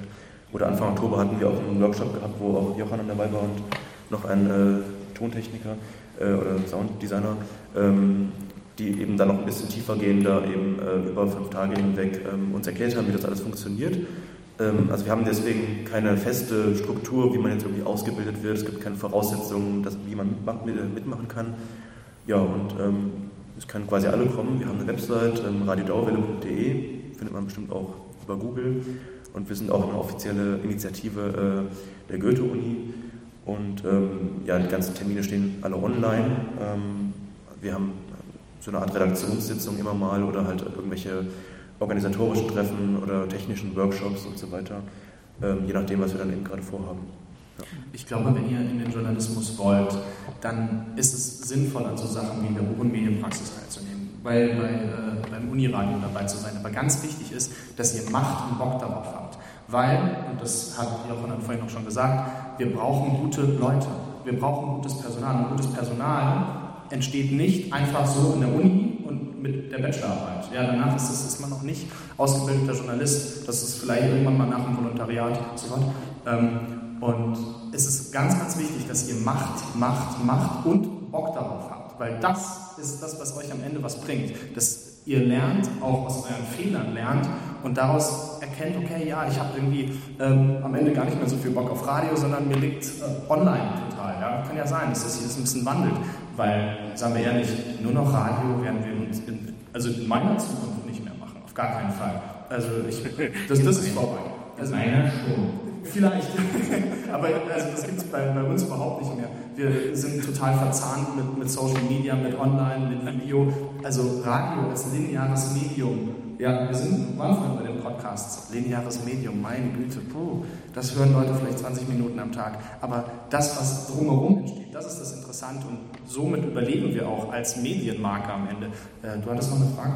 [SPEAKER 3] oder Anfang Oktober hatten wir auch einen Workshop gehabt, wo auch Johann dabei war und noch ein äh, Tontechniker äh, oder Sounddesigner, ähm, die eben dann noch ein bisschen tiefer gehen, da eben äh, über fünf Tage hinweg ähm, uns erklärt haben, wie das alles funktioniert. Ähm, also wir haben deswegen keine feste Struktur, wie man jetzt irgendwie ausgebildet wird. Es gibt keine Voraussetzungen, dass, wie man mitmachen kann. Ja, und ähm, es können quasi alle kommen. Wir haben eine Website, ähm, radiodauerwelle.de, findet man bestimmt auch über Google. Und wir sind auch eine offizielle Initiative äh, der Goethe-Uni. Und ähm, ja, die ganzen Termine stehen alle online. Ähm, wir haben so eine Art Redaktionssitzung immer mal oder halt irgendwelche organisatorischen Treffen oder technischen Workshops und so weiter, ähm, je nachdem, was wir dann eben gerade vorhaben.
[SPEAKER 5] Ich glaube, wenn ihr in den Journalismus wollt, dann ist es sinnvoll, an so Sachen wie in der Medienpraxis teilzunehmen, weil bei, äh, beim Uniradio dabei zu sein. Aber ganz wichtig ist, dass ihr Macht und Bock darauf habt. Weil, und das hat Jochen vorhin auch schon gesagt, wir brauchen gute Leute. Wir brauchen gutes Personal. Und gutes Personal entsteht nicht einfach so in der Uni und mit der Bachelorarbeit. Ja, danach ist, es, ist man noch nicht ausgebildeter Journalist. Das ist vielleicht irgendwann mal nach dem Volontariat so was. Ähm, und es ist ganz, ganz wichtig, dass ihr Macht, Macht, Macht und Bock darauf habt. Weil das ist das, was euch am Ende was bringt. Dass ihr lernt, auch aus euren Fehlern lernt und daraus erkennt, okay, ja, ich habe irgendwie ähm, am Ende gar nicht mehr so viel Bock auf Radio, sondern mir liegt äh, online total. Ja? Kann ja sein, dass das sich ein bisschen wandelt. Weil, sagen wir ehrlich, nur noch Radio werden wir uns in, also in meiner Zukunft nicht mehr machen. Auf gar keinen Fall. Also ich, das, das ist vorbei. Also,
[SPEAKER 1] meiner schon.
[SPEAKER 5] Vielleicht. Aber also das gibt es bei, bei, uns überhaupt nicht mehr. Wir sind total verzahnt mit, mit Social Media, mit Online, mit Video. Also Radio als lineares Medium. Ja, wir sind am Anfang bei den Podcasts. Lineares Medium, meine Güte, puh, das hören Leute vielleicht 20 Minuten am Tag. Aber das, was drumherum entsteht, das ist das Interessante und somit überleben wir auch als Medienmarke am Ende. Äh, du hattest noch eine Frage?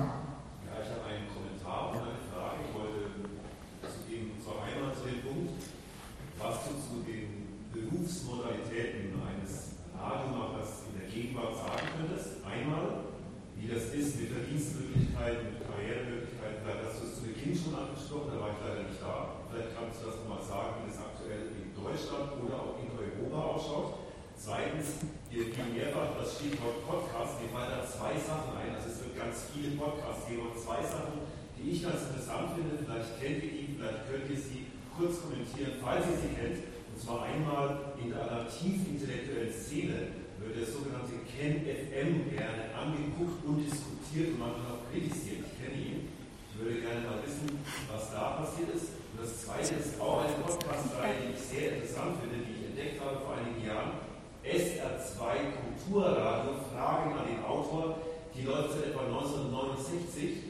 [SPEAKER 6] Stichwort Podcast, mir fallen da zwei Sachen ein. Also es gibt ganz viele Podcasts geben und zwei Sachen, die ich ganz interessant finde. Vielleicht kennt ihr die, vielleicht könnt ihr sie kurz kommentieren, falls ihr sie kennt. Und zwar einmal in der intellektuellen Szene wird der sogenannte Ken FM gerne angeguckt und diskutiert und manchmal auch kritisiert. Ich kenne ihn. Ich würde gerne mal wissen, was da passiert ist. Und das zweite ist auch eine Podcast-Reihe, die ich sehr interessant finde, die ich entdeckt habe vor einigen Jahren SR2 Kulturradio, Fragen an den Autor, die läuft seit etwa 1969.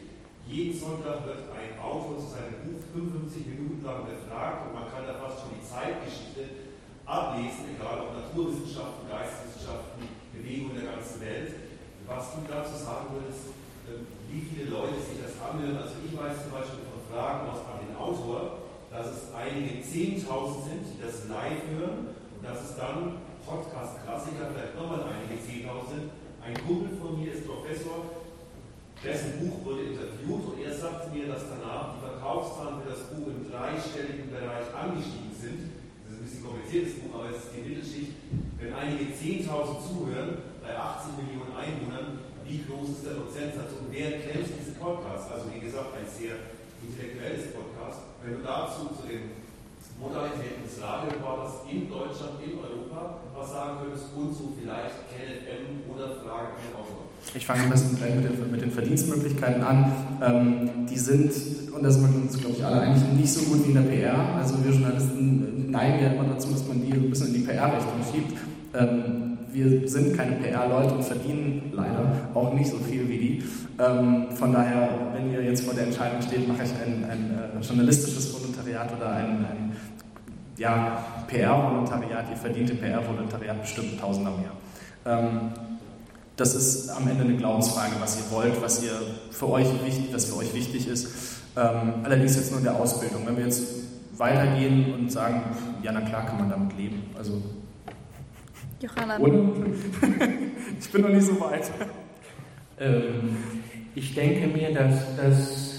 [SPEAKER 6] Jeden Sonntag wird ein Autor zu seinem Buch 55 Minuten lang befragt und man kann da fast schon die Zeitgeschichte ablesen, egal ob Naturwissenschaften, Geisteswissenschaften, Bewegungen der ganzen Welt. Was du dazu sagen würdest, ähm, wie viele Leute sich das anhören. Also ich weiß zum Beispiel von Fragen aus an den Autor, dass es einige 10.000 sind, die das live hören und dass es dann Podcast-Klassiker, vielleicht nochmal einige Zehntausend. Ein Kumpel von mir ist Professor, dessen Buch wurde interviewt und er sagte mir, dass danach die Verkaufszahlen für das Buch im dreistelligen Bereich angestiegen sind. Das ist ein bisschen kompliziertes Buch, aber es ist die Mittelschicht. Wenn einige 10.000 zuhören, bei 80 Millionen Einwohnern, wie groß ist der Prozentsatz und wer kennt diese Podcasts? Also wie gesagt, ein sehr intellektuelles Podcast. Wenn du dazu zu den Modalitäten des Radioreporters in Deutschland, in Europa was sagen könntest und so vielleicht KLFM oder Fragen an Autor.
[SPEAKER 5] Ich fange am besten gleich mit den, mit den Verdienstmöglichkeiten an. Ähm, die sind, und das mögen uns, glaube ich, alle eigentlich nicht so gut wie in der PR. Also wir Journalisten neigen ja immer dazu, dass man die ein bisschen in die PR-Richtung schiebt. Ähm, wir sind keine PR-Leute und verdienen leider auch nicht so viel wie die. Ähm, von daher, wenn ihr jetzt vor der Entscheidung steht, mache ich ein, ein, ein journalistisches Volontariat oder ein, ein ja, PR-Volontariat, ihr verdient im PR-Volontariat bestimmt Tausender mehr. Das ist am Ende eine Glaubensfrage, was ihr wollt, was ihr für euch wichtig, was für euch wichtig ist. Ähm, allerdings jetzt nur in der Ausbildung. Wenn wir jetzt weitergehen und sagen, ja, na klar kann man damit leben. Also,
[SPEAKER 4] Johanna.
[SPEAKER 5] ich bin noch nicht so weit.
[SPEAKER 1] Ähm, ich denke mir, dass das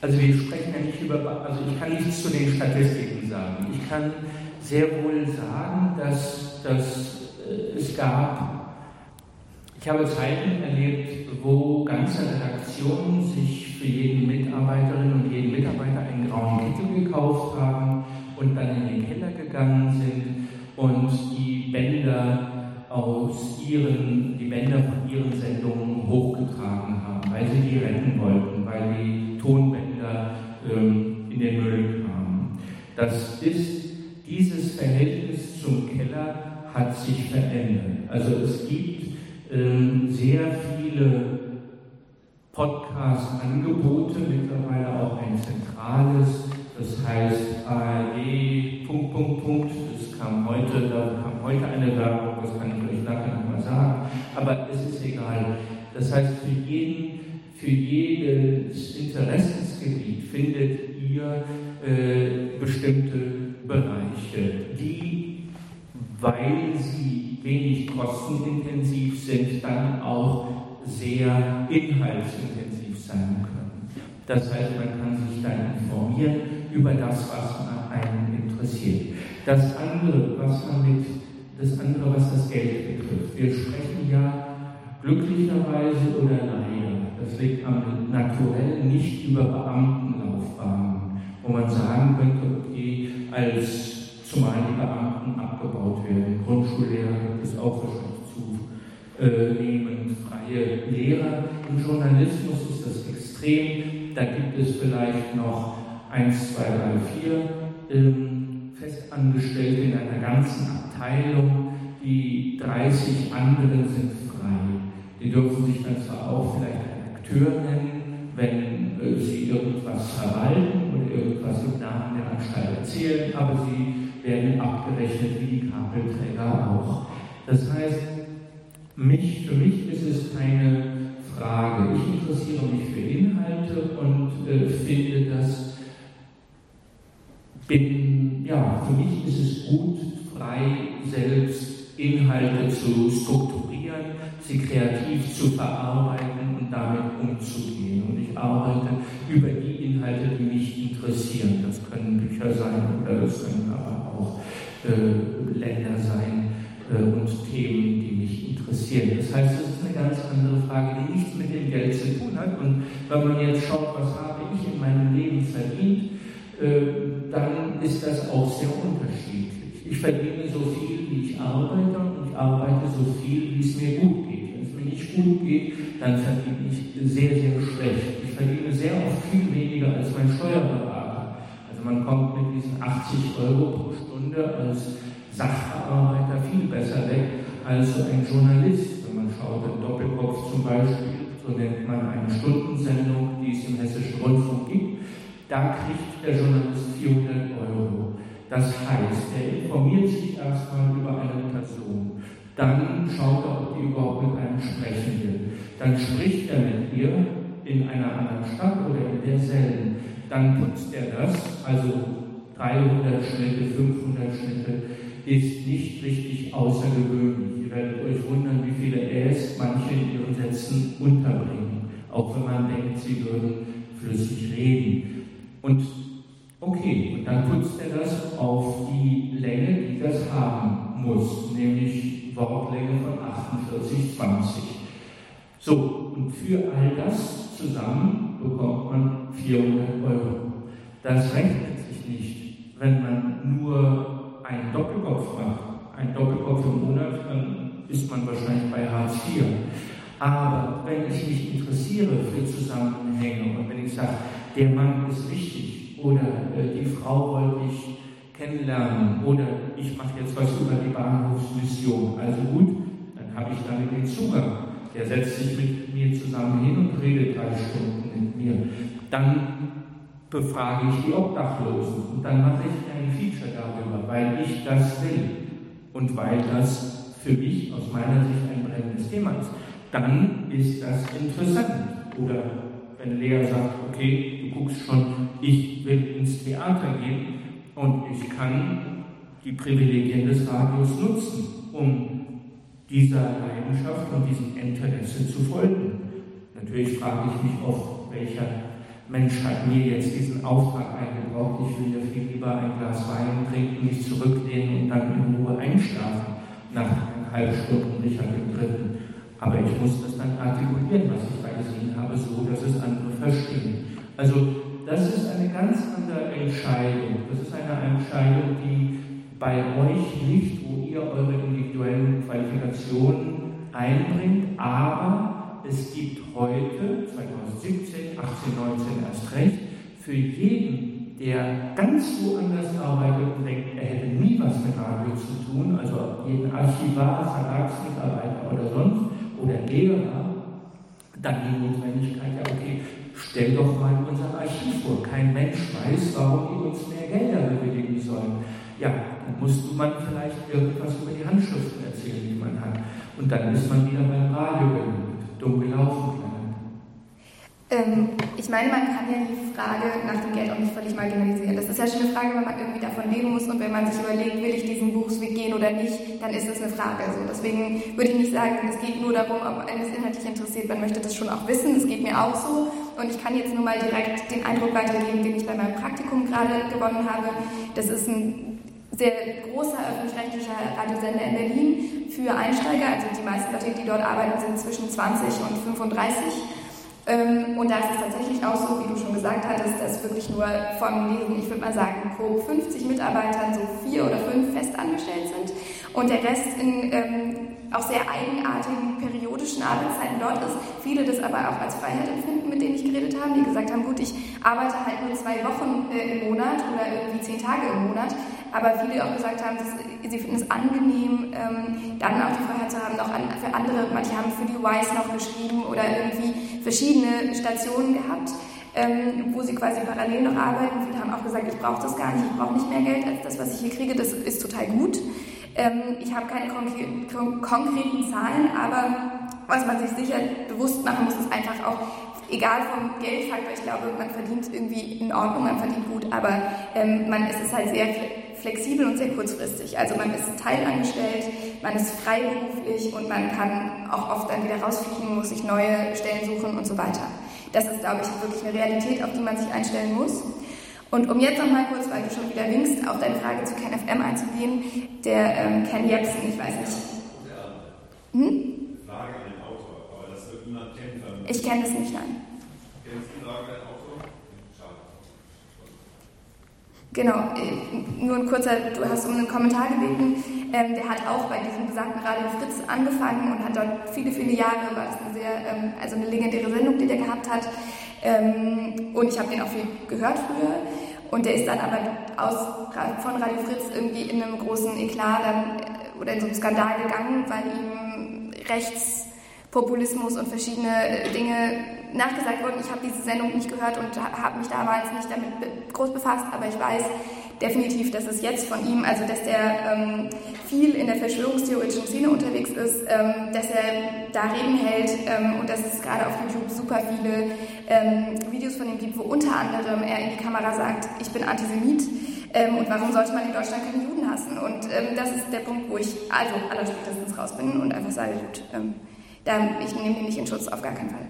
[SPEAKER 1] also wir sprechen ja nicht über, also ich kann nichts zu den Statistiken sagen. Ich kann sehr wohl sagen, dass, äh, es gab, ich habe Zeiten erlebt, wo ganze Redaktionen sich für jeden Mitarbeiterin und jeden Mitarbeiter einen grauen Kittel gekauft haben und dann in den Keller gegangen sind und die Bänder aus ihren, die Bänder von ihren Sendungen hochgetragen haben, weil sie die retten wollten, weil die Tonbänder ähm, in den Müll kamen. Das hat sich verändert. Also es gibt ähm, sehr viele Podcast-Angebote, mittlerweile auch ein zentrales Das heißt ARD, Punkt, Punkt, Punkt. Das kam heute, da kam heute eine Werbung, das kann ich euch nachher nochmal sagen. Aber es ist egal. Das heißt, für jeden, für jedes Interessensgebiet findet ihr äh, bestimmte weil sie wenig kostenintensiv sind, dann auch sehr inhaltsintensiv sein können. Das heißt, man kann sich dann informieren über das, was einen interessiert. Das andere, was man mit, das andere, was das Geld betrifft. Wir sprechen ja glücklicherweise oder leider, das liegt am Naturell, nicht über Beamtenlaufbahnen, wo man sagen könnte, okay, als zumal die Beamten abgebaut werden. Grundschullehrer gibt es auch wahrscheinlich zunehmend freie Lehrer. Im Journalismus ist das extrem. Da gibt es vielleicht noch 1, 2, 3, 4 ähm, Festangestellte in einer ganzen Abteilung. Die 30 anderen sind frei. Die dürfen sich dann zwar auch vielleicht ein Akteur nennen, wenn äh, sie irgendwas verwalten oder irgendwas im Namen der Anstalt erzählen, aber sie werden abgerechnet wie die Kabelträger auch. Das heißt, mich, für mich ist es keine Frage. Ich interessiere mich für Inhalte und äh, finde das, bin, ja, für mich ist es gut, frei selbst Inhalte zu strukturieren, sie kreativ zu verarbeiten und damit umzugehen. Und ich arbeite über die Inhalte, die mich interessieren. Das können Bücher sein oder das können aber äh, Länder sein äh, und Themen, die mich interessieren. Das heißt, es ist eine ganz andere Frage, die nichts mit dem Geld zu tun hat. Und wenn man jetzt schaut, was habe ich in meinem Leben verdient, äh, dann ist das auch sehr unterschiedlich. Ich verdiene so viel, wie ich arbeite und ich arbeite so viel, wie es mir gut geht. Wenn es mir nicht gut geht, dann verdiene ich sehr, sehr schlecht. Ich verdiene sehr oft viel weniger als mein Steuerberater. Also man kommt mit diesen 80 Euro pro Stunde als Sachbearbeiter viel besser weg als so ein Journalist. Wenn man schaut, im Doppelkopf zum Beispiel, so nennt man eine Stundensendung, die es im Hessischen Rundfunk gibt, da kriegt der Journalist 400 Euro. Das heißt, er informiert sich erstmal über eine Person. Dann schaut er, ob die überhaupt mit einem sprechen will. Dann spricht er mit ihr in einer anderen Stadt oder in derselben. Dann putzt er das, also 300 Schnitte, 500 Schnitte, ist nicht richtig außergewöhnlich. Ihr werdet euch wundern, wie viele Äs manche in ihren Sätzen unterbringen, auch wenn man denkt, sie würden flüssig reden. Und Okay, und dann putzt er das auf die Länge, die das haben muss, nämlich Wortlänge von 48,20. So, und für all das zusammen bekommt man 400 Euro. Das rechnet wenn man nur einen Doppelkopf macht. Ein Doppelkopf im Monat, dann ist man wahrscheinlich bei Hartz IV. Aber wenn ich mich interessiere für Zusammenhänge und wenn ich sage, der Mann ist wichtig, oder äh, die Frau wollte ich kennenlernen oder ich mache jetzt was über die Bahnhofsmission. Also gut, dann habe ich damit den Zugang. Der setzt sich mit mir zusammen hin und redet drei Stunden mit mir. Dann befrage ich die Obdachlosen und dann mache ich ein Feature darüber, weil ich das will und weil das für mich aus meiner Sicht ein brennendes Thema ist. Dann ist das interessant. Oder wenn Lea sagt, okay, du guckst schon, ich will ins Theater gehen und ich kann die Privilegien des Radios nutzen, um dieser Leidenschaft und diesem Interesse zu folgen. Natürlich frage ich mich oft, welcher Mensch hat mir jetzt diesen Auftrag eingebraucht. Ich will ja viel lieber ein Glas Wein trinken, mich zurücklehnen und dann in Ruhe einschlafen nach eineinhalb Stunden, nicht an dem dritten. Aber ich muss das dann artikulieren, was ich da gesehen habe, so dass es andere verstehen. Also das ist eine ganz andere Entscheidung. Das ist eine Entscheidung, die bei euch liegt, wo ihr eure individuellen Qualifikationen einbringt, aber es gibt heute, 2017, 18, 19 erst recht, für jeden, der ganz woanders arbeitet und denkt, er hätte nie was mit Radio zu tun, also jeden Archivar, Verlagsmitarbeiter oder sonst, oder Lehrer, dann die Notwendigkeit, ja okay, Stell doch mal unser Archiv vor. Kein Mensch weiß, warum die uns mehr Gelder bewilligen sollen. Ja, dann musste man vielleicht irgendwas über die Handschriften erzählen, die man hat. Und dann ist man wieder beim Radio gelandet, dumm gelaufen
[SPEAKER 4] ähm, ich meine, man kann ja die Frage nach dem Geld auch nicht völlig marginalisieren. Das ist ja schon eine Frage, wenn man irgendwie davon leben muss und wenn man sich überlegt, will ich diesen Berufsweg gehen oder nicht, dann ist das eine Frage. Also deswegen würde ich nicht sagen, es geht nur darum, ob einen das inhaltlich interessiert. Man möchte das schon auch wissen, das geht mir auch so. Und ich kann jetzt nur mal direkt den Eindruck weitergeben, den ich bei meinem Praktikum gerade gewonnen habe. Das ist ein sehr großer öffentlich-rechtlicher Radiosender in Berlin für Einsteiger. Also die meisten Leute, die dort arbeiten, sind zwischen 20 und 35. Ähm, und da ist es tatsächlich auch so, wie du schon gesagt hattest, dass wirklich nur von diesen, ich würde mal sagen, grob 50 Mitarbeitern so vier oder fünf festangestellt sind und der Rest in ähm, auch sehr eigenartigen periodischen Arbeitszeiten dort ist. Viele das aber auch als Freiheit empfinden, mit denen ich geredet habe, die gesagt haben, gut, ich arbeite halt nur zwei Wochen äh, im Monat oder irgendwie zehn Tage im Monat, aber viele auch gesagt haben, dass, sie finden es angenehm, ähm, dann auch die Freiheit zu haben, noch an, für andere, manche haben für die WISE noch geschrieben oder irgendwie verschiedene Stationen gehabt. Ähm, wo sie quasi parallel noch arbeiten. Viele haben auch gesagt, ich brauche das gar nicht, ich brauche nicht mehr Geld als das, was ich hier kriege, das ist total gut. Ähm, ich habe keine konkreten Zahlen, aber was man sich sicher bewusst machen muss, ist einfach auch, egal vom Geldfaktor, ich glaube, man verdient irgendwie in Ordnung, man verdient gut, aber ähm, man ist es halt sehr flexibel und sehr kurzfristig. Also man ist teilangestellt, man ist freiberuflich und man kann auch oft dann wieder rausfliegen, muss sich neue Stellen suchen und so weiter. Das ist, glaube ich, wirklich eine Realität, auf die man sich einstellen muss. Und um jetzt noch mal kurz, weil du schon wieder winkst, auf deine Frage zu KenFM einzugehen, der ähm, Ken Jebsen, ich weiß nicht. Hm? Frage an den Autor, aber das wird niemand kennen. Ich kenne das nicht, nein. Kennst du Frage an den Autor? Genau, äh, nur ein kurzer, du hast um einen Kommentar gebeten. Ähm, der hat auch bei diesem besagten Radio Fritz angefangen und hat dort viele, viele Jahre, war das eine sehr, ähm, also eine legendäre Sendung, die der gehabt hat. Ähm, und ich habe den auch viel gehört früher. Und der ist dann aber aus, von Radio Fritz irgendwie in einem großen Eklat dann, äh, oder in so einem Skandal gegangen, weil ihm Rechtspopulismus und verschiedene äh, Dinge nachgesagt wurden. Ich habe diese Sendung nicht gehört und habe mich damals nicht damit groß befasst, aber ich weiß, definitiv, dass es jetzt von ihm, also dass er ähm, viel in der verschwörungstheoretischen Szene unterwegs ist, ähm, dass er da Reden hält ähm, und dass es gerade auf YouTube super viele ähm, Videos von ihm gibt, wo unter anderem er in die Kamera sagt, ich bin Antisemit ähm, und warum sollte man in Deutschland keine Juden hassen? Und ähm, das ist der Punkt, wo ich also allerspätestens raus bin und einfach sage, gut, da, ich nehme ihn nicht in Schutz, auf gar keinen Fall.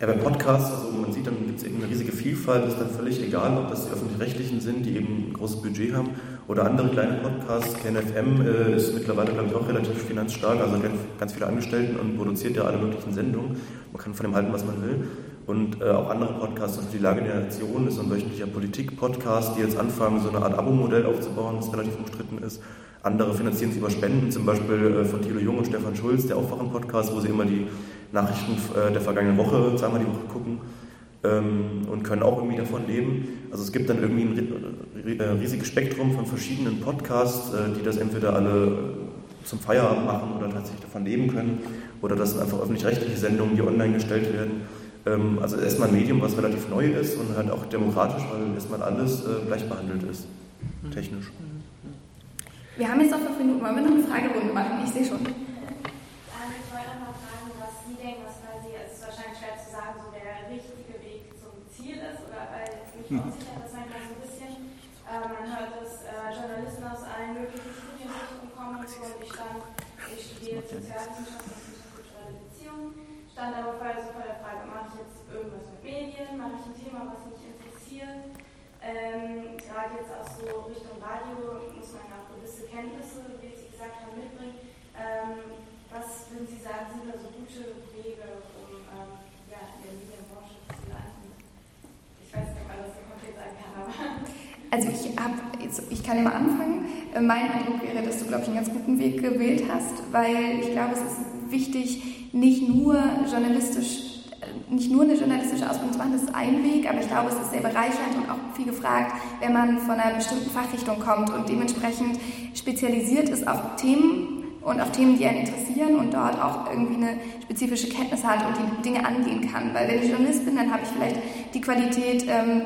[SPEAKER 3] Ja, beim Podcast, also man sieht, dann gibt es eben eine riesige Vielfalt, ist dann völlig egal, ob das die öffentlich-rechtlichen sind, die eben ein großes Budget haben, oder andere kleine Podcasts. KNFM äh, ist mittlerweile, glaube ich, auch relativ finanzstark, also hat ganz viele Angestellten und produziert ja alle möglichen Sendungen. Man kann von dem halten, was man will. Und äh, auch andere Podcasts, also die Lage der Nation ist ein wöchentlicher Politik-Podcast, die jetzt anfangen, so eine Art Abo-Modell aufzubauen, das relativ umstritten ist. Andere finanzieren sich über Spenden, zum Beispiel äh, von Thilo Jung und Stefan Schulz, der Aufwachen-Podcast, wo sie immer die Nachrichten äh, der vergangenen Woche, zweimal die Woche gucken ähm, und können auch irgendwie davon leben. Also es gibt dann irgendwie ein äh, riesiges Spektrum von verschiedenen Podcasts, äh, die das entweder alle zum Feierabend machen oder tatsächlich davon leben können oder das sind einfach öffentlich-rechtliche Sendungen, die online gestellt werden. Ähm, also erstmal ein Medium, was relativ neu ist und halt auch demokratisch, weil erstmal alles gleich behandelt ist, technisch.
[SPEAKER 4] Wir haben jetzt noch fünf Minuten. Wollen wir noch eine Fragerunde machen? Ich sehe schon.
[SPEAKER 7] hm. das manchmal so ein bisschen. Äh, man hört, dass äh, Journalisten aus allen möglichen Und ich ich studiere Sozialwissenschaften und interkulturelle Beziehungen, stand aber vorher so vor der Frage, mache ich jetzt irgendwas mit Medien, mache ich ein Thema, was mich interessiert. Ähm, Gerade jetzt auch so Richtung Radio muss man auch gewisse Kenntnisse, wie Sie gesagt haben, mitbringen. Ähm, was würden Sie sagen, sind da so gute Wege, um ähm, ja, in der Medienbranche zu landen? Ich weiß nicht, ob man das so konkret sagen kann, aber.
[SPEAKER 4] Also ich habe, ich kann immer anfangen. Äh, mein Eindruck wäre, dass du, glaube ich, einen ganz guten Weg gewählt hast, weil ich glaube, es ist wichtig, nicht nur journalistisch, äh, nicht nur eine journalistische Ausbildung zu machen, das ist ein Weg, aber ich glaube, es ist sehr bereichernd und auch viel gefragt, wenn man von einer bestimmten Fachrichtung kommt und dementsprechend spezialisiert ist auf Themen und auf Themen, die einen interessieren und dort auch irgendwie eine spezifische Kenntnis hat und die Dinge angehen kann. Weil wenn ich Journalist bin, dann habe ich vielleicht die Qualität, ähm,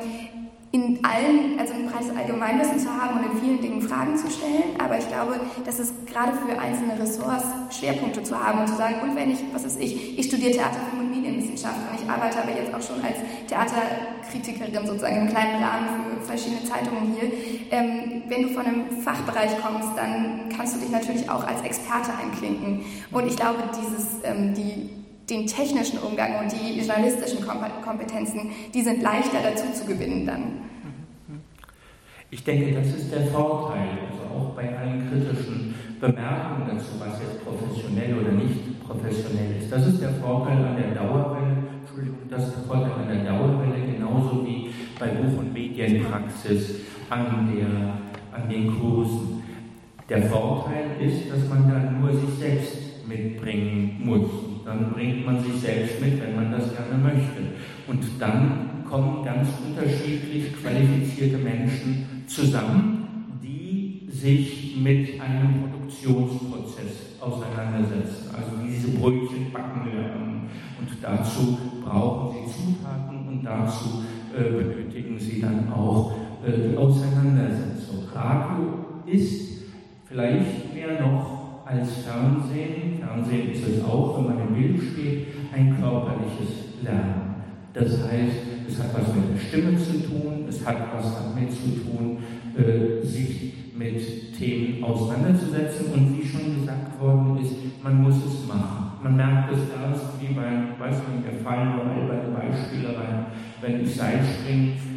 [SPEAKER 4] in allen, also ein breites Allgemeinwissen zu haben und in vielen Dingen Fragen zu stellen. Aber ich glaube, dass es gerade für einzelne Ressorts Schwerpunkte zu haben und zu sagen, und wenn ich, was ist ich, ich studiere Theaterfilm und Medienwissenschaft und ich arbeite aber jetzt auch schon als Theaterkritikerin sozusagen im kleinen Rahmen für verschiedene Zeitungen hier. Ähm, wenn du von einem Fachbereich kommst, dann kannst du dich natürlich auch als Experte einklinken. Und ich glaube, dieses, ähm, die den technischen Umgang und die journalistischen Kompetenzen, die sind leichter dazu zu gewinnen dann.
[SPEAKER 1] Ich denke, das ist der Vorteil, also auch bei allen kritischen Bemerkungen dazu, was jetzt professionell oder nicht professionell ist. Das ist der Vorteil an der Dauerwelle, Entschuldigung, das ist der Vorteil an der Dauerwelle, genauso wie bei Buch- und Medienpraxis an, der, an den Kursen. Der Vorteil ist, dass man dann nur sich selbst mitbringen muss dann bringt man sich selbst mit, wenn man das gerne möchte. Und dann kommen ganz unterschiedlich qualifizierte Menschen zusammen, die sich mit einem Produktionsprozess auseinandersetzen, also diese Brötchen backen lernen. Und dazu brauchen sie Zutaten und dazu äh, benötigen sie dann auch äh, die Auseinandersetzung. Radio ist vielleicht mehr noch als Fernsehen, Fernsehen ist es auch, wenn man im Bild steht, ein körperliches Lernen. Das heißt, es hat was mit der Stimme zu tun, es hat was damit zu tun, äh, sich mit Themen auseinanderzusetzen und wie schon gesagt worden ist, man muss es machen. Man merkt es erst, wie bei, weiß nicht, mir fallen nur alberne Beispiele rein, wenn ich Seilspringen äh,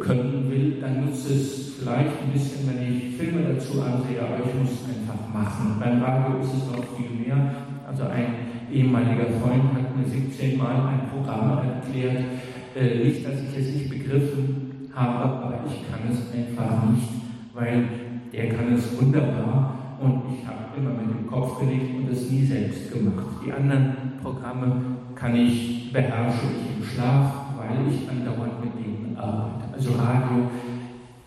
[SPEAKER 1] können will, dann nutzt es vielleicht ein bisschen, wenn ich Filme dazu ansehe, aber ich muss es einfach machen. Beim Radio ist es noch viel mehr. Also ein ehemaliger Freund hat mir 17 Mal ein Programm erklärt. Äh, nicht, dass ich es nicht begriffen habe, aber ich kann es einfach nicht, weil er kann es wunderbar und ich habe immer mit dem Kopf gelegt und es nie selbst gemacht. Die anderen Programme kann ich beherrschen im Schlaf, weil ich andauernd mit arbeite. Also Radio,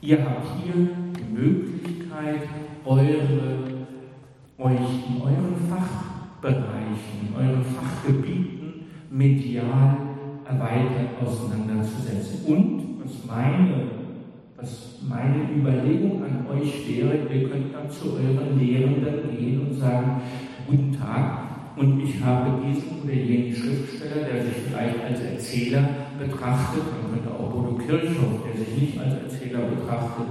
[SPEAKER 1] ihr habt hier die Möglichkeit, eure, euch in euren Fachbereichen, in euren Fachgebieten medial erweitert auseinanderzusetzen. Und was meine, was meine Überlegung an euch wäre, ihr könnt dann zu euren Lehrenden gehen und sagen, guten Tag, und ich habe diesen oder jenen Schriftsteller, der sich vielleicht als Erzähler betrachtet, man könnte auch Bodo Kirchhoff, der sich nicht als Erzähler betrachtet,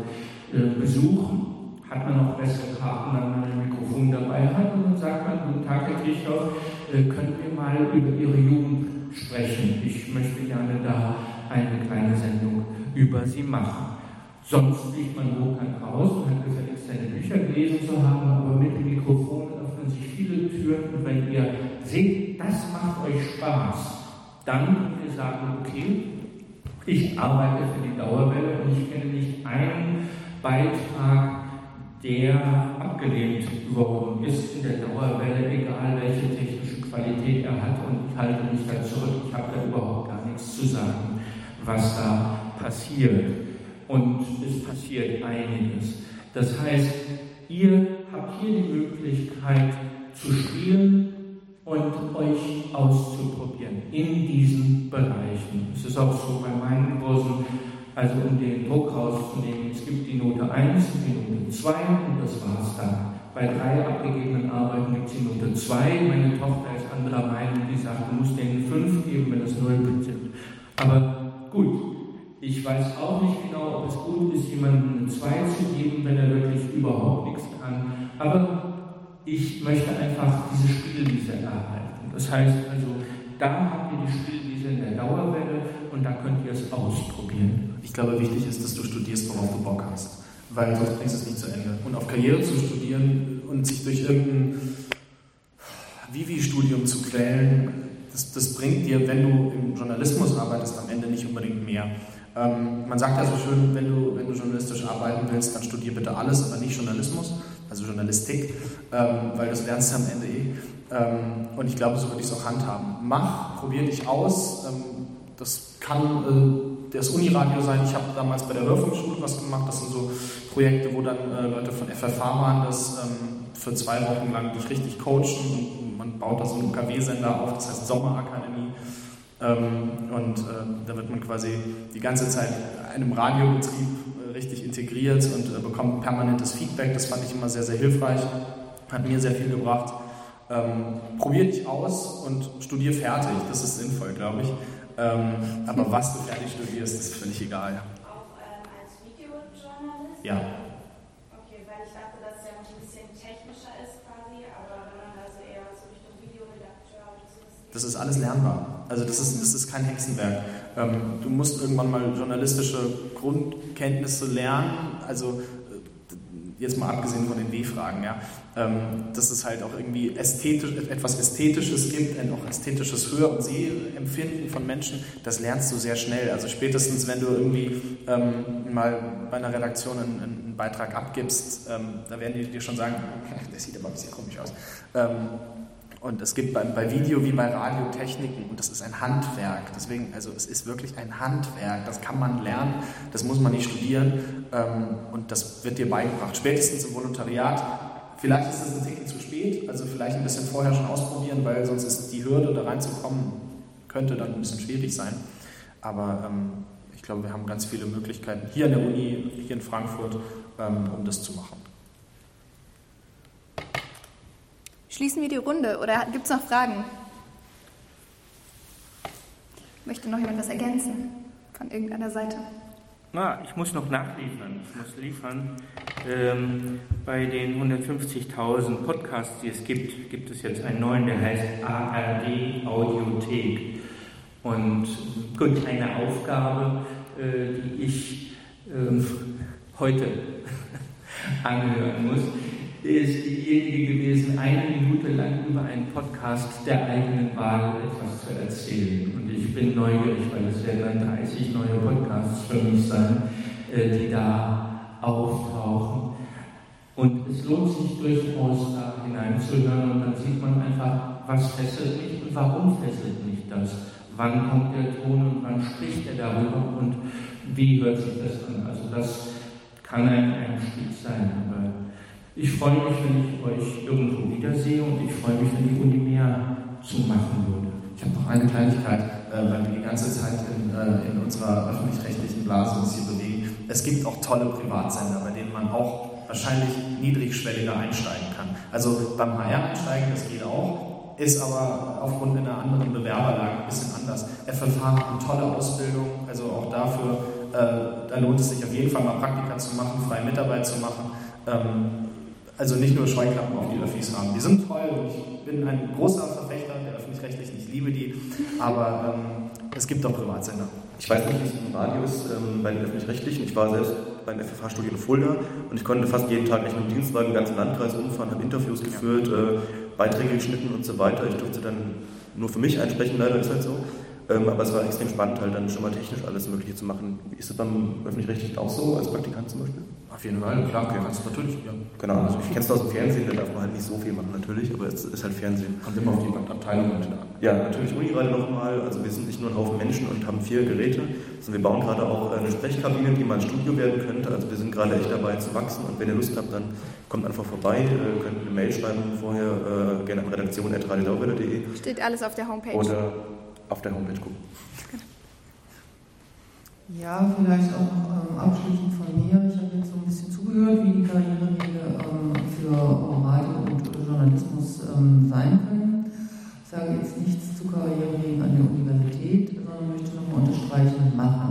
[SPEAKER 1] äh, besuchen, hat man noch bessere Karten, wenn man ein Mikrofon dabei hat und dann sagt man, guten Tag, Herr Kirchhoff, äh, können wir mal über Ihre Jugend sprechen. Ich möchte gerne da eine kleine Sendung über Sie machen. Sonst fliegt man hoch raus und hat gefälligst seine Bücher gelesen zu haben, aber mit dem Mikrofon öffnen sich viele Türen und wenn ihr seht, das macht euch Spaß, dann ihr sagen, okay, ich arbeite für die Dauerwelle und ich kenne nicht einen Beitrag, der abgelehnt worden ist in der Dauerwelle, egal welche technische Qualität er hat und ich halte mich da zurück, ich habe da überhaupt gar nichts zu sagen, was da passiert. Und es passiert einiges. Das heißt, ihr habt hier die Möglichkeit zu spielen, und euch auszuprobieren in diesen Bereichen. Es ist auch so bei meinen Kursen, also um den Druck rauszunehmen, es gibt die Note 1 und die Note 2 und das war's dann. Bei drei abgegebenen Arbeiten gibt es die Note 2. Meine Tochter ist anderer Meinung, die sagt, du musst denen 5 geben, wenn das 0 sind. Aber gut, ich weiß auch nicht genau, ob es gut ist, jemandem eine 2 zu geben, wenn er wirklich überhaupt nichts kann. Aber ich möchte einfach diese Spielwiese erhalten. Das heißt also, da habt ihr die Spielwiese in der Dauerwelle und da könnt ihr es ausprobieren.
[SPEAKER 5] Ich glaube, wichtig ist, dass du studierst, worauf du Bock hast. Weil sonst bringst du es nicht zu Ende. Und auf Karriere zu studieren und sich durch irgendein Vivi-Studium zu quälen, das, das, bringt dir, wenn du im Journalismus arbeitest, am Ende nicht unbedingt mehr. Ähm, man sagt ja so schön, wenn du, wenn du journalistisch arbeiten willst, dann studier bitte alles, aber nicht Journalismus also Journalistik, ähm, weil das lernst du am Ende eh. Ähm, und ich glaube, so würde ich es auch handhaben. Mach, probier dich aus. Ähm, das kann äh, das Uniradio sein. Ich habe damals bei der Hörfunkschule was gemacht. Das sind so Projekte, wo dann äh, Leute von FFH waren. Das ähm, für zwei Wochen lang dich richtig coachen und man baut da so einen UKW-Sender auf, das heißt Sommerakademie. Ähm, und äh, da wird man quasi die ganze Zeit einem Radiobetrieb richtig integriert und äh, bekommt permanentes Feedback. Das fand ich immer sehr, sehr hilfreich, hat mir sehr viel gebracht. Ähm, probier dich aus und studier fertig, das ist sinnvoll, glaube ich. Ähm, aber was du fertig studierst, ist völlig egal.
[SPEAKER 7] Auch ähm, als Videojournalist?
[SPEAKER 5] Ja.
[SPEAKER 7] Okay, weil ich dachte, dass es ja noch ein bisschen technischer ist quasi, aber wenn man also eher so Richtung Videoredakteur ist.
[SPEAKER 5] Das ist alles lernbar. Also das ist, das ist kein Hexenwerk. Ähm, du musst irgendwann mal journalistische Grundkenntnisse lernen. Also äh, jetzt mal abgesehen von den W-Fragen, ja, ähm, dass es halt auch irgendwie ästhetisch, etwas Ästhetisches gibt, ein auch ästhetisches Hör- und Sehempfinden von Menschen, das lernst du sehr schnell. Also spätestens, wenn du irgendwie ähm, mal bei einer Redaktion einen, einen Beitrag abgibst, ähm, da werden die dir schon sagen, der sieht aber ein bisschen komisch aus. Ähm, und es gibt bei, bei, Video wie bei Radio Techniken und das ist ein Handwerk. Deswegen, also es ist wirklich ein Handwerk. Das kann man lernen, das muss man nicht studieren ähm, und das wird dir beigebracht. Spätestens im Volontariat. Vielleicht ist es ein Ticken zu spät, also vielleicht ein bisschen vorher schon ausprobieren, weil sonst ist die Hürde, da reinzukommen, könnte dann ein bisschen schwierig sein. Aber ähm, ich glaube, wir haben ganz viele Möglichkeiten hier an der Uni, hier in Frankfurt, ähm, um das zu machen.
[SPEAKER 4] Schließen wir die Runde oder gibt es noch Fragen? Möchte noch jemand was ergänzen von irgendeiner Seite?
[SPEAKER 1] Na, ich muss noch nachliefern. Ich muss liefern. Ähm, bei den 150.000 Podcasts, die es gibt, gibt es jetzt einen neuen, der heißt ARD Audiothek. Und gut, eine Aufgabe, äh, die ich äh, heute anhören muss, ist diejenige gewesen, eine Minute lang über einen Podcast der eigenen Wahl etwas zu erzählen. Und ich bin neugierig, weil es werden dann 30 neue Podcasts für mich sein, äh, die da auftauchen. Und es lohnt sich durchaus da hineinzuhören und dann sieht man einfach, was fesselt mich und warum fesselt mich das. Wann kommt der Ton und wann spricht er darüber und wie hört sich das an. Also das kann ein Einstieg sein. Aber ich freue mich, wenn ich euch irgendwo wiedersehe und ich freue mich, wenn die Uni mehr zu machen würde.
[SPEAKER 5] Ich habe noch eine Kleinigkeit, äh, weil wir die ganze Zeit in, äh, in unserer öffentlich-rechtlichen Blase uns hier bewegen. Es gibt auch tolle Privatsender, bei denen man auch wahrscheinlich niedrigschwelliger einsteigen kann. Also beim HR einsteigen, das geht auch, ist aber aufgrund einer anderen Bewerberlage ein bisschen anders. FFH hat eine tolle Ausbildung, also auch dafür, äh, da lohnt es sich auf jeden Fall mal Praktika zu machen, freie Mitarbeit zu machen. Ähm, also nicht nur Scheuklappen auf die Öffis haben. Die sind toll und ich bin ein großer Verfechter der öffentlich-rechtlichen, ich liebe die, aber ähm, es gibt auch Privatsender.
[SPEAKER 3] Ich weiß nicht, wie es im Radio ist ähm, bei den Öffentlich-Rechtlichen. Ich war selbst beim FFH-Studio in Fulda und ich konnte fast jeden Tag echt mit dem Dienstwagen im ganzen Landkreis umfahren, habe Interviews geführt, äh, Beiträge geschnitten und so weiter. Ich durfte dann nur für mich einsprechen, leider ist halt so. Ähm, aber es war extrem spannend, halt dann schon mal technisch alles Mögliche zu machen. Ist das beim Öffentlich-Rechtlichen auch so, als Praktikant zum Beispiel?
[SPEAKER 5] Auf jeden Fall, klar, okay. kannst du natürlich. Ja.
[SPEAKER 3] Genau, also ich kenne es aus dem Fernsehen, da darf man halt nicht so viel machen natürlich, aber es ist halt Fernsehen.
[SPEAKER 5] Kommt immer auf die Abteilung an.
[SPEAKER 3] Ja, natürlich Uniradio nochmal, also wir sind nicht nur ein Haufen Menschen und haben vier Geräte, sondern wir bauen gerade auch eine Sprechkabine, die mal ein Studio werden könnte, also wir sind gerade echt dabei zu wachsen und wenn ihr Lust habt, dann kommt einfach vorbei, äh, könnt eine Mail schreiben vorher, äh, gerne an redaktion.radiodauwelle.de.
[SPEAKER 4] Steht alles auf der Homepage.
[SPEAKER 3] Oder auf der Homepage gucken.
[SPEAKER 2] Ja, vielleicht auch ähm, abschließend von mir. Ich habe jetzt so ein bisschen zugehört, wie die Karrierewege ähm, für Radio und Journalismus ähm, sein können. Ich sage jetzt nichts zu Karrierewegen an der Universität, sondern möchte nochmal unterstreichen, machen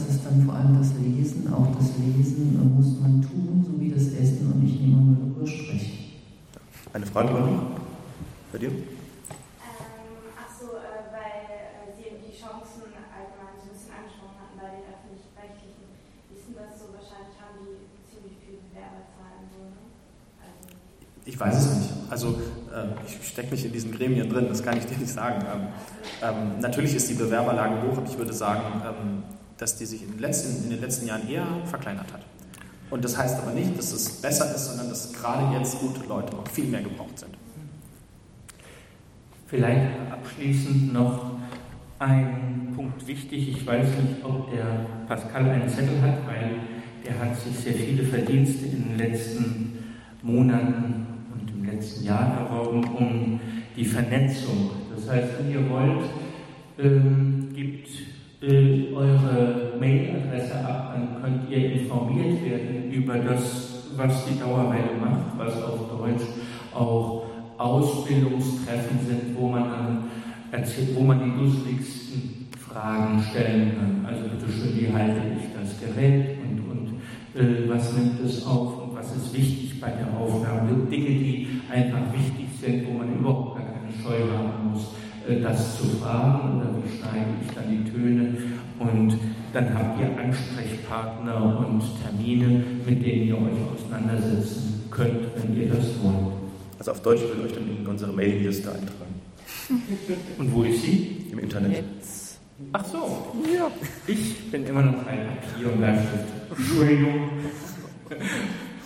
[SPEAKER 2] Studium. Da ist dann vor allem das Lesen. Auch das Lesen muss man tun, so wie das Essen und nicht immer nur darüber sprechen.
[SPEAKER 3] Eine Frage, Marie? Bei dir?
[SPEAKER 7] Ähm, ach so, äh, weil äh, Sie eben die Chancen allgemein so ein bisschen angesprochen hatten bei den öffentlich-rechtlichen. Denn das so? Wahrscheinlich haben die ziemlich viel Bewerberzahlen so, ne? Also,
[SPEAKER 5] Ich weiß es nicht. Also äh, ich stecke nicht in diesen Gremien drin, das kann ich dir nicht sagen. Ähm, ähm, natürlich ist die Bewerberlage hoch und ich würde sagen, ähm, dass die sich in den, letzten, in den letzten Jahren eher verkleinert hat. Und das heißt aber nicht, dass es besser ist, sondern dass gerade jetzt gute Leute auch viel mehr gebraucht sind.
[SPEAKER 1] Vielleicht abschließend noch, ein Punkt wichtig. Ich weiß nicht, ob der Pascal einen Zettel hat, weil der hat sich sehr viele Verdienste in den letzten Monaten und im letzten Jahr erworben um die Vernetzung. Das heißt, wenn ihr wollt, ähm, gebt äh, eure Mailadresse ab, dann könnt ihr informiert werden über das, was die Dauerwelle macht, was auf Deutsch auch Ausbildungstreffen sind, wo man dann erzählt, wo man die dusseligsten Fragen stellen kann. Also bitte schön, wie halte ich das Gerät und, und äh, was nimmt es auf und was ist wichtig bei der Aufnahme. Dinge, die einfach wichtig sind, wo man überhaupt gar keine Scheu haben muss, das zu fragen oder wie schneide ich dann die Töne. Und dann habt ihr Ansprechpartner und Termine, mit denen ihr euch auseinandersetzen könnt, wenn ihr das wollt.
[SPEAKER 3] Also auf Deutsch würde euch dann in unsere Mailingliste eintragen.
[SPEAKER 1] Und wo ist sie?
[SPEAKER 3] Im Internet.
[SPEAKER 1] Jetzt. Ach so. Ja. Ich bin immer noch ein Papier- und Bleistift. Entschuldigung.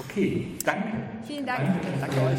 [SPEAKER 1] Okay, danke.
[SPEAKER 4] Vielen Dank.
[SPEAKER 1] Danke, danke euch.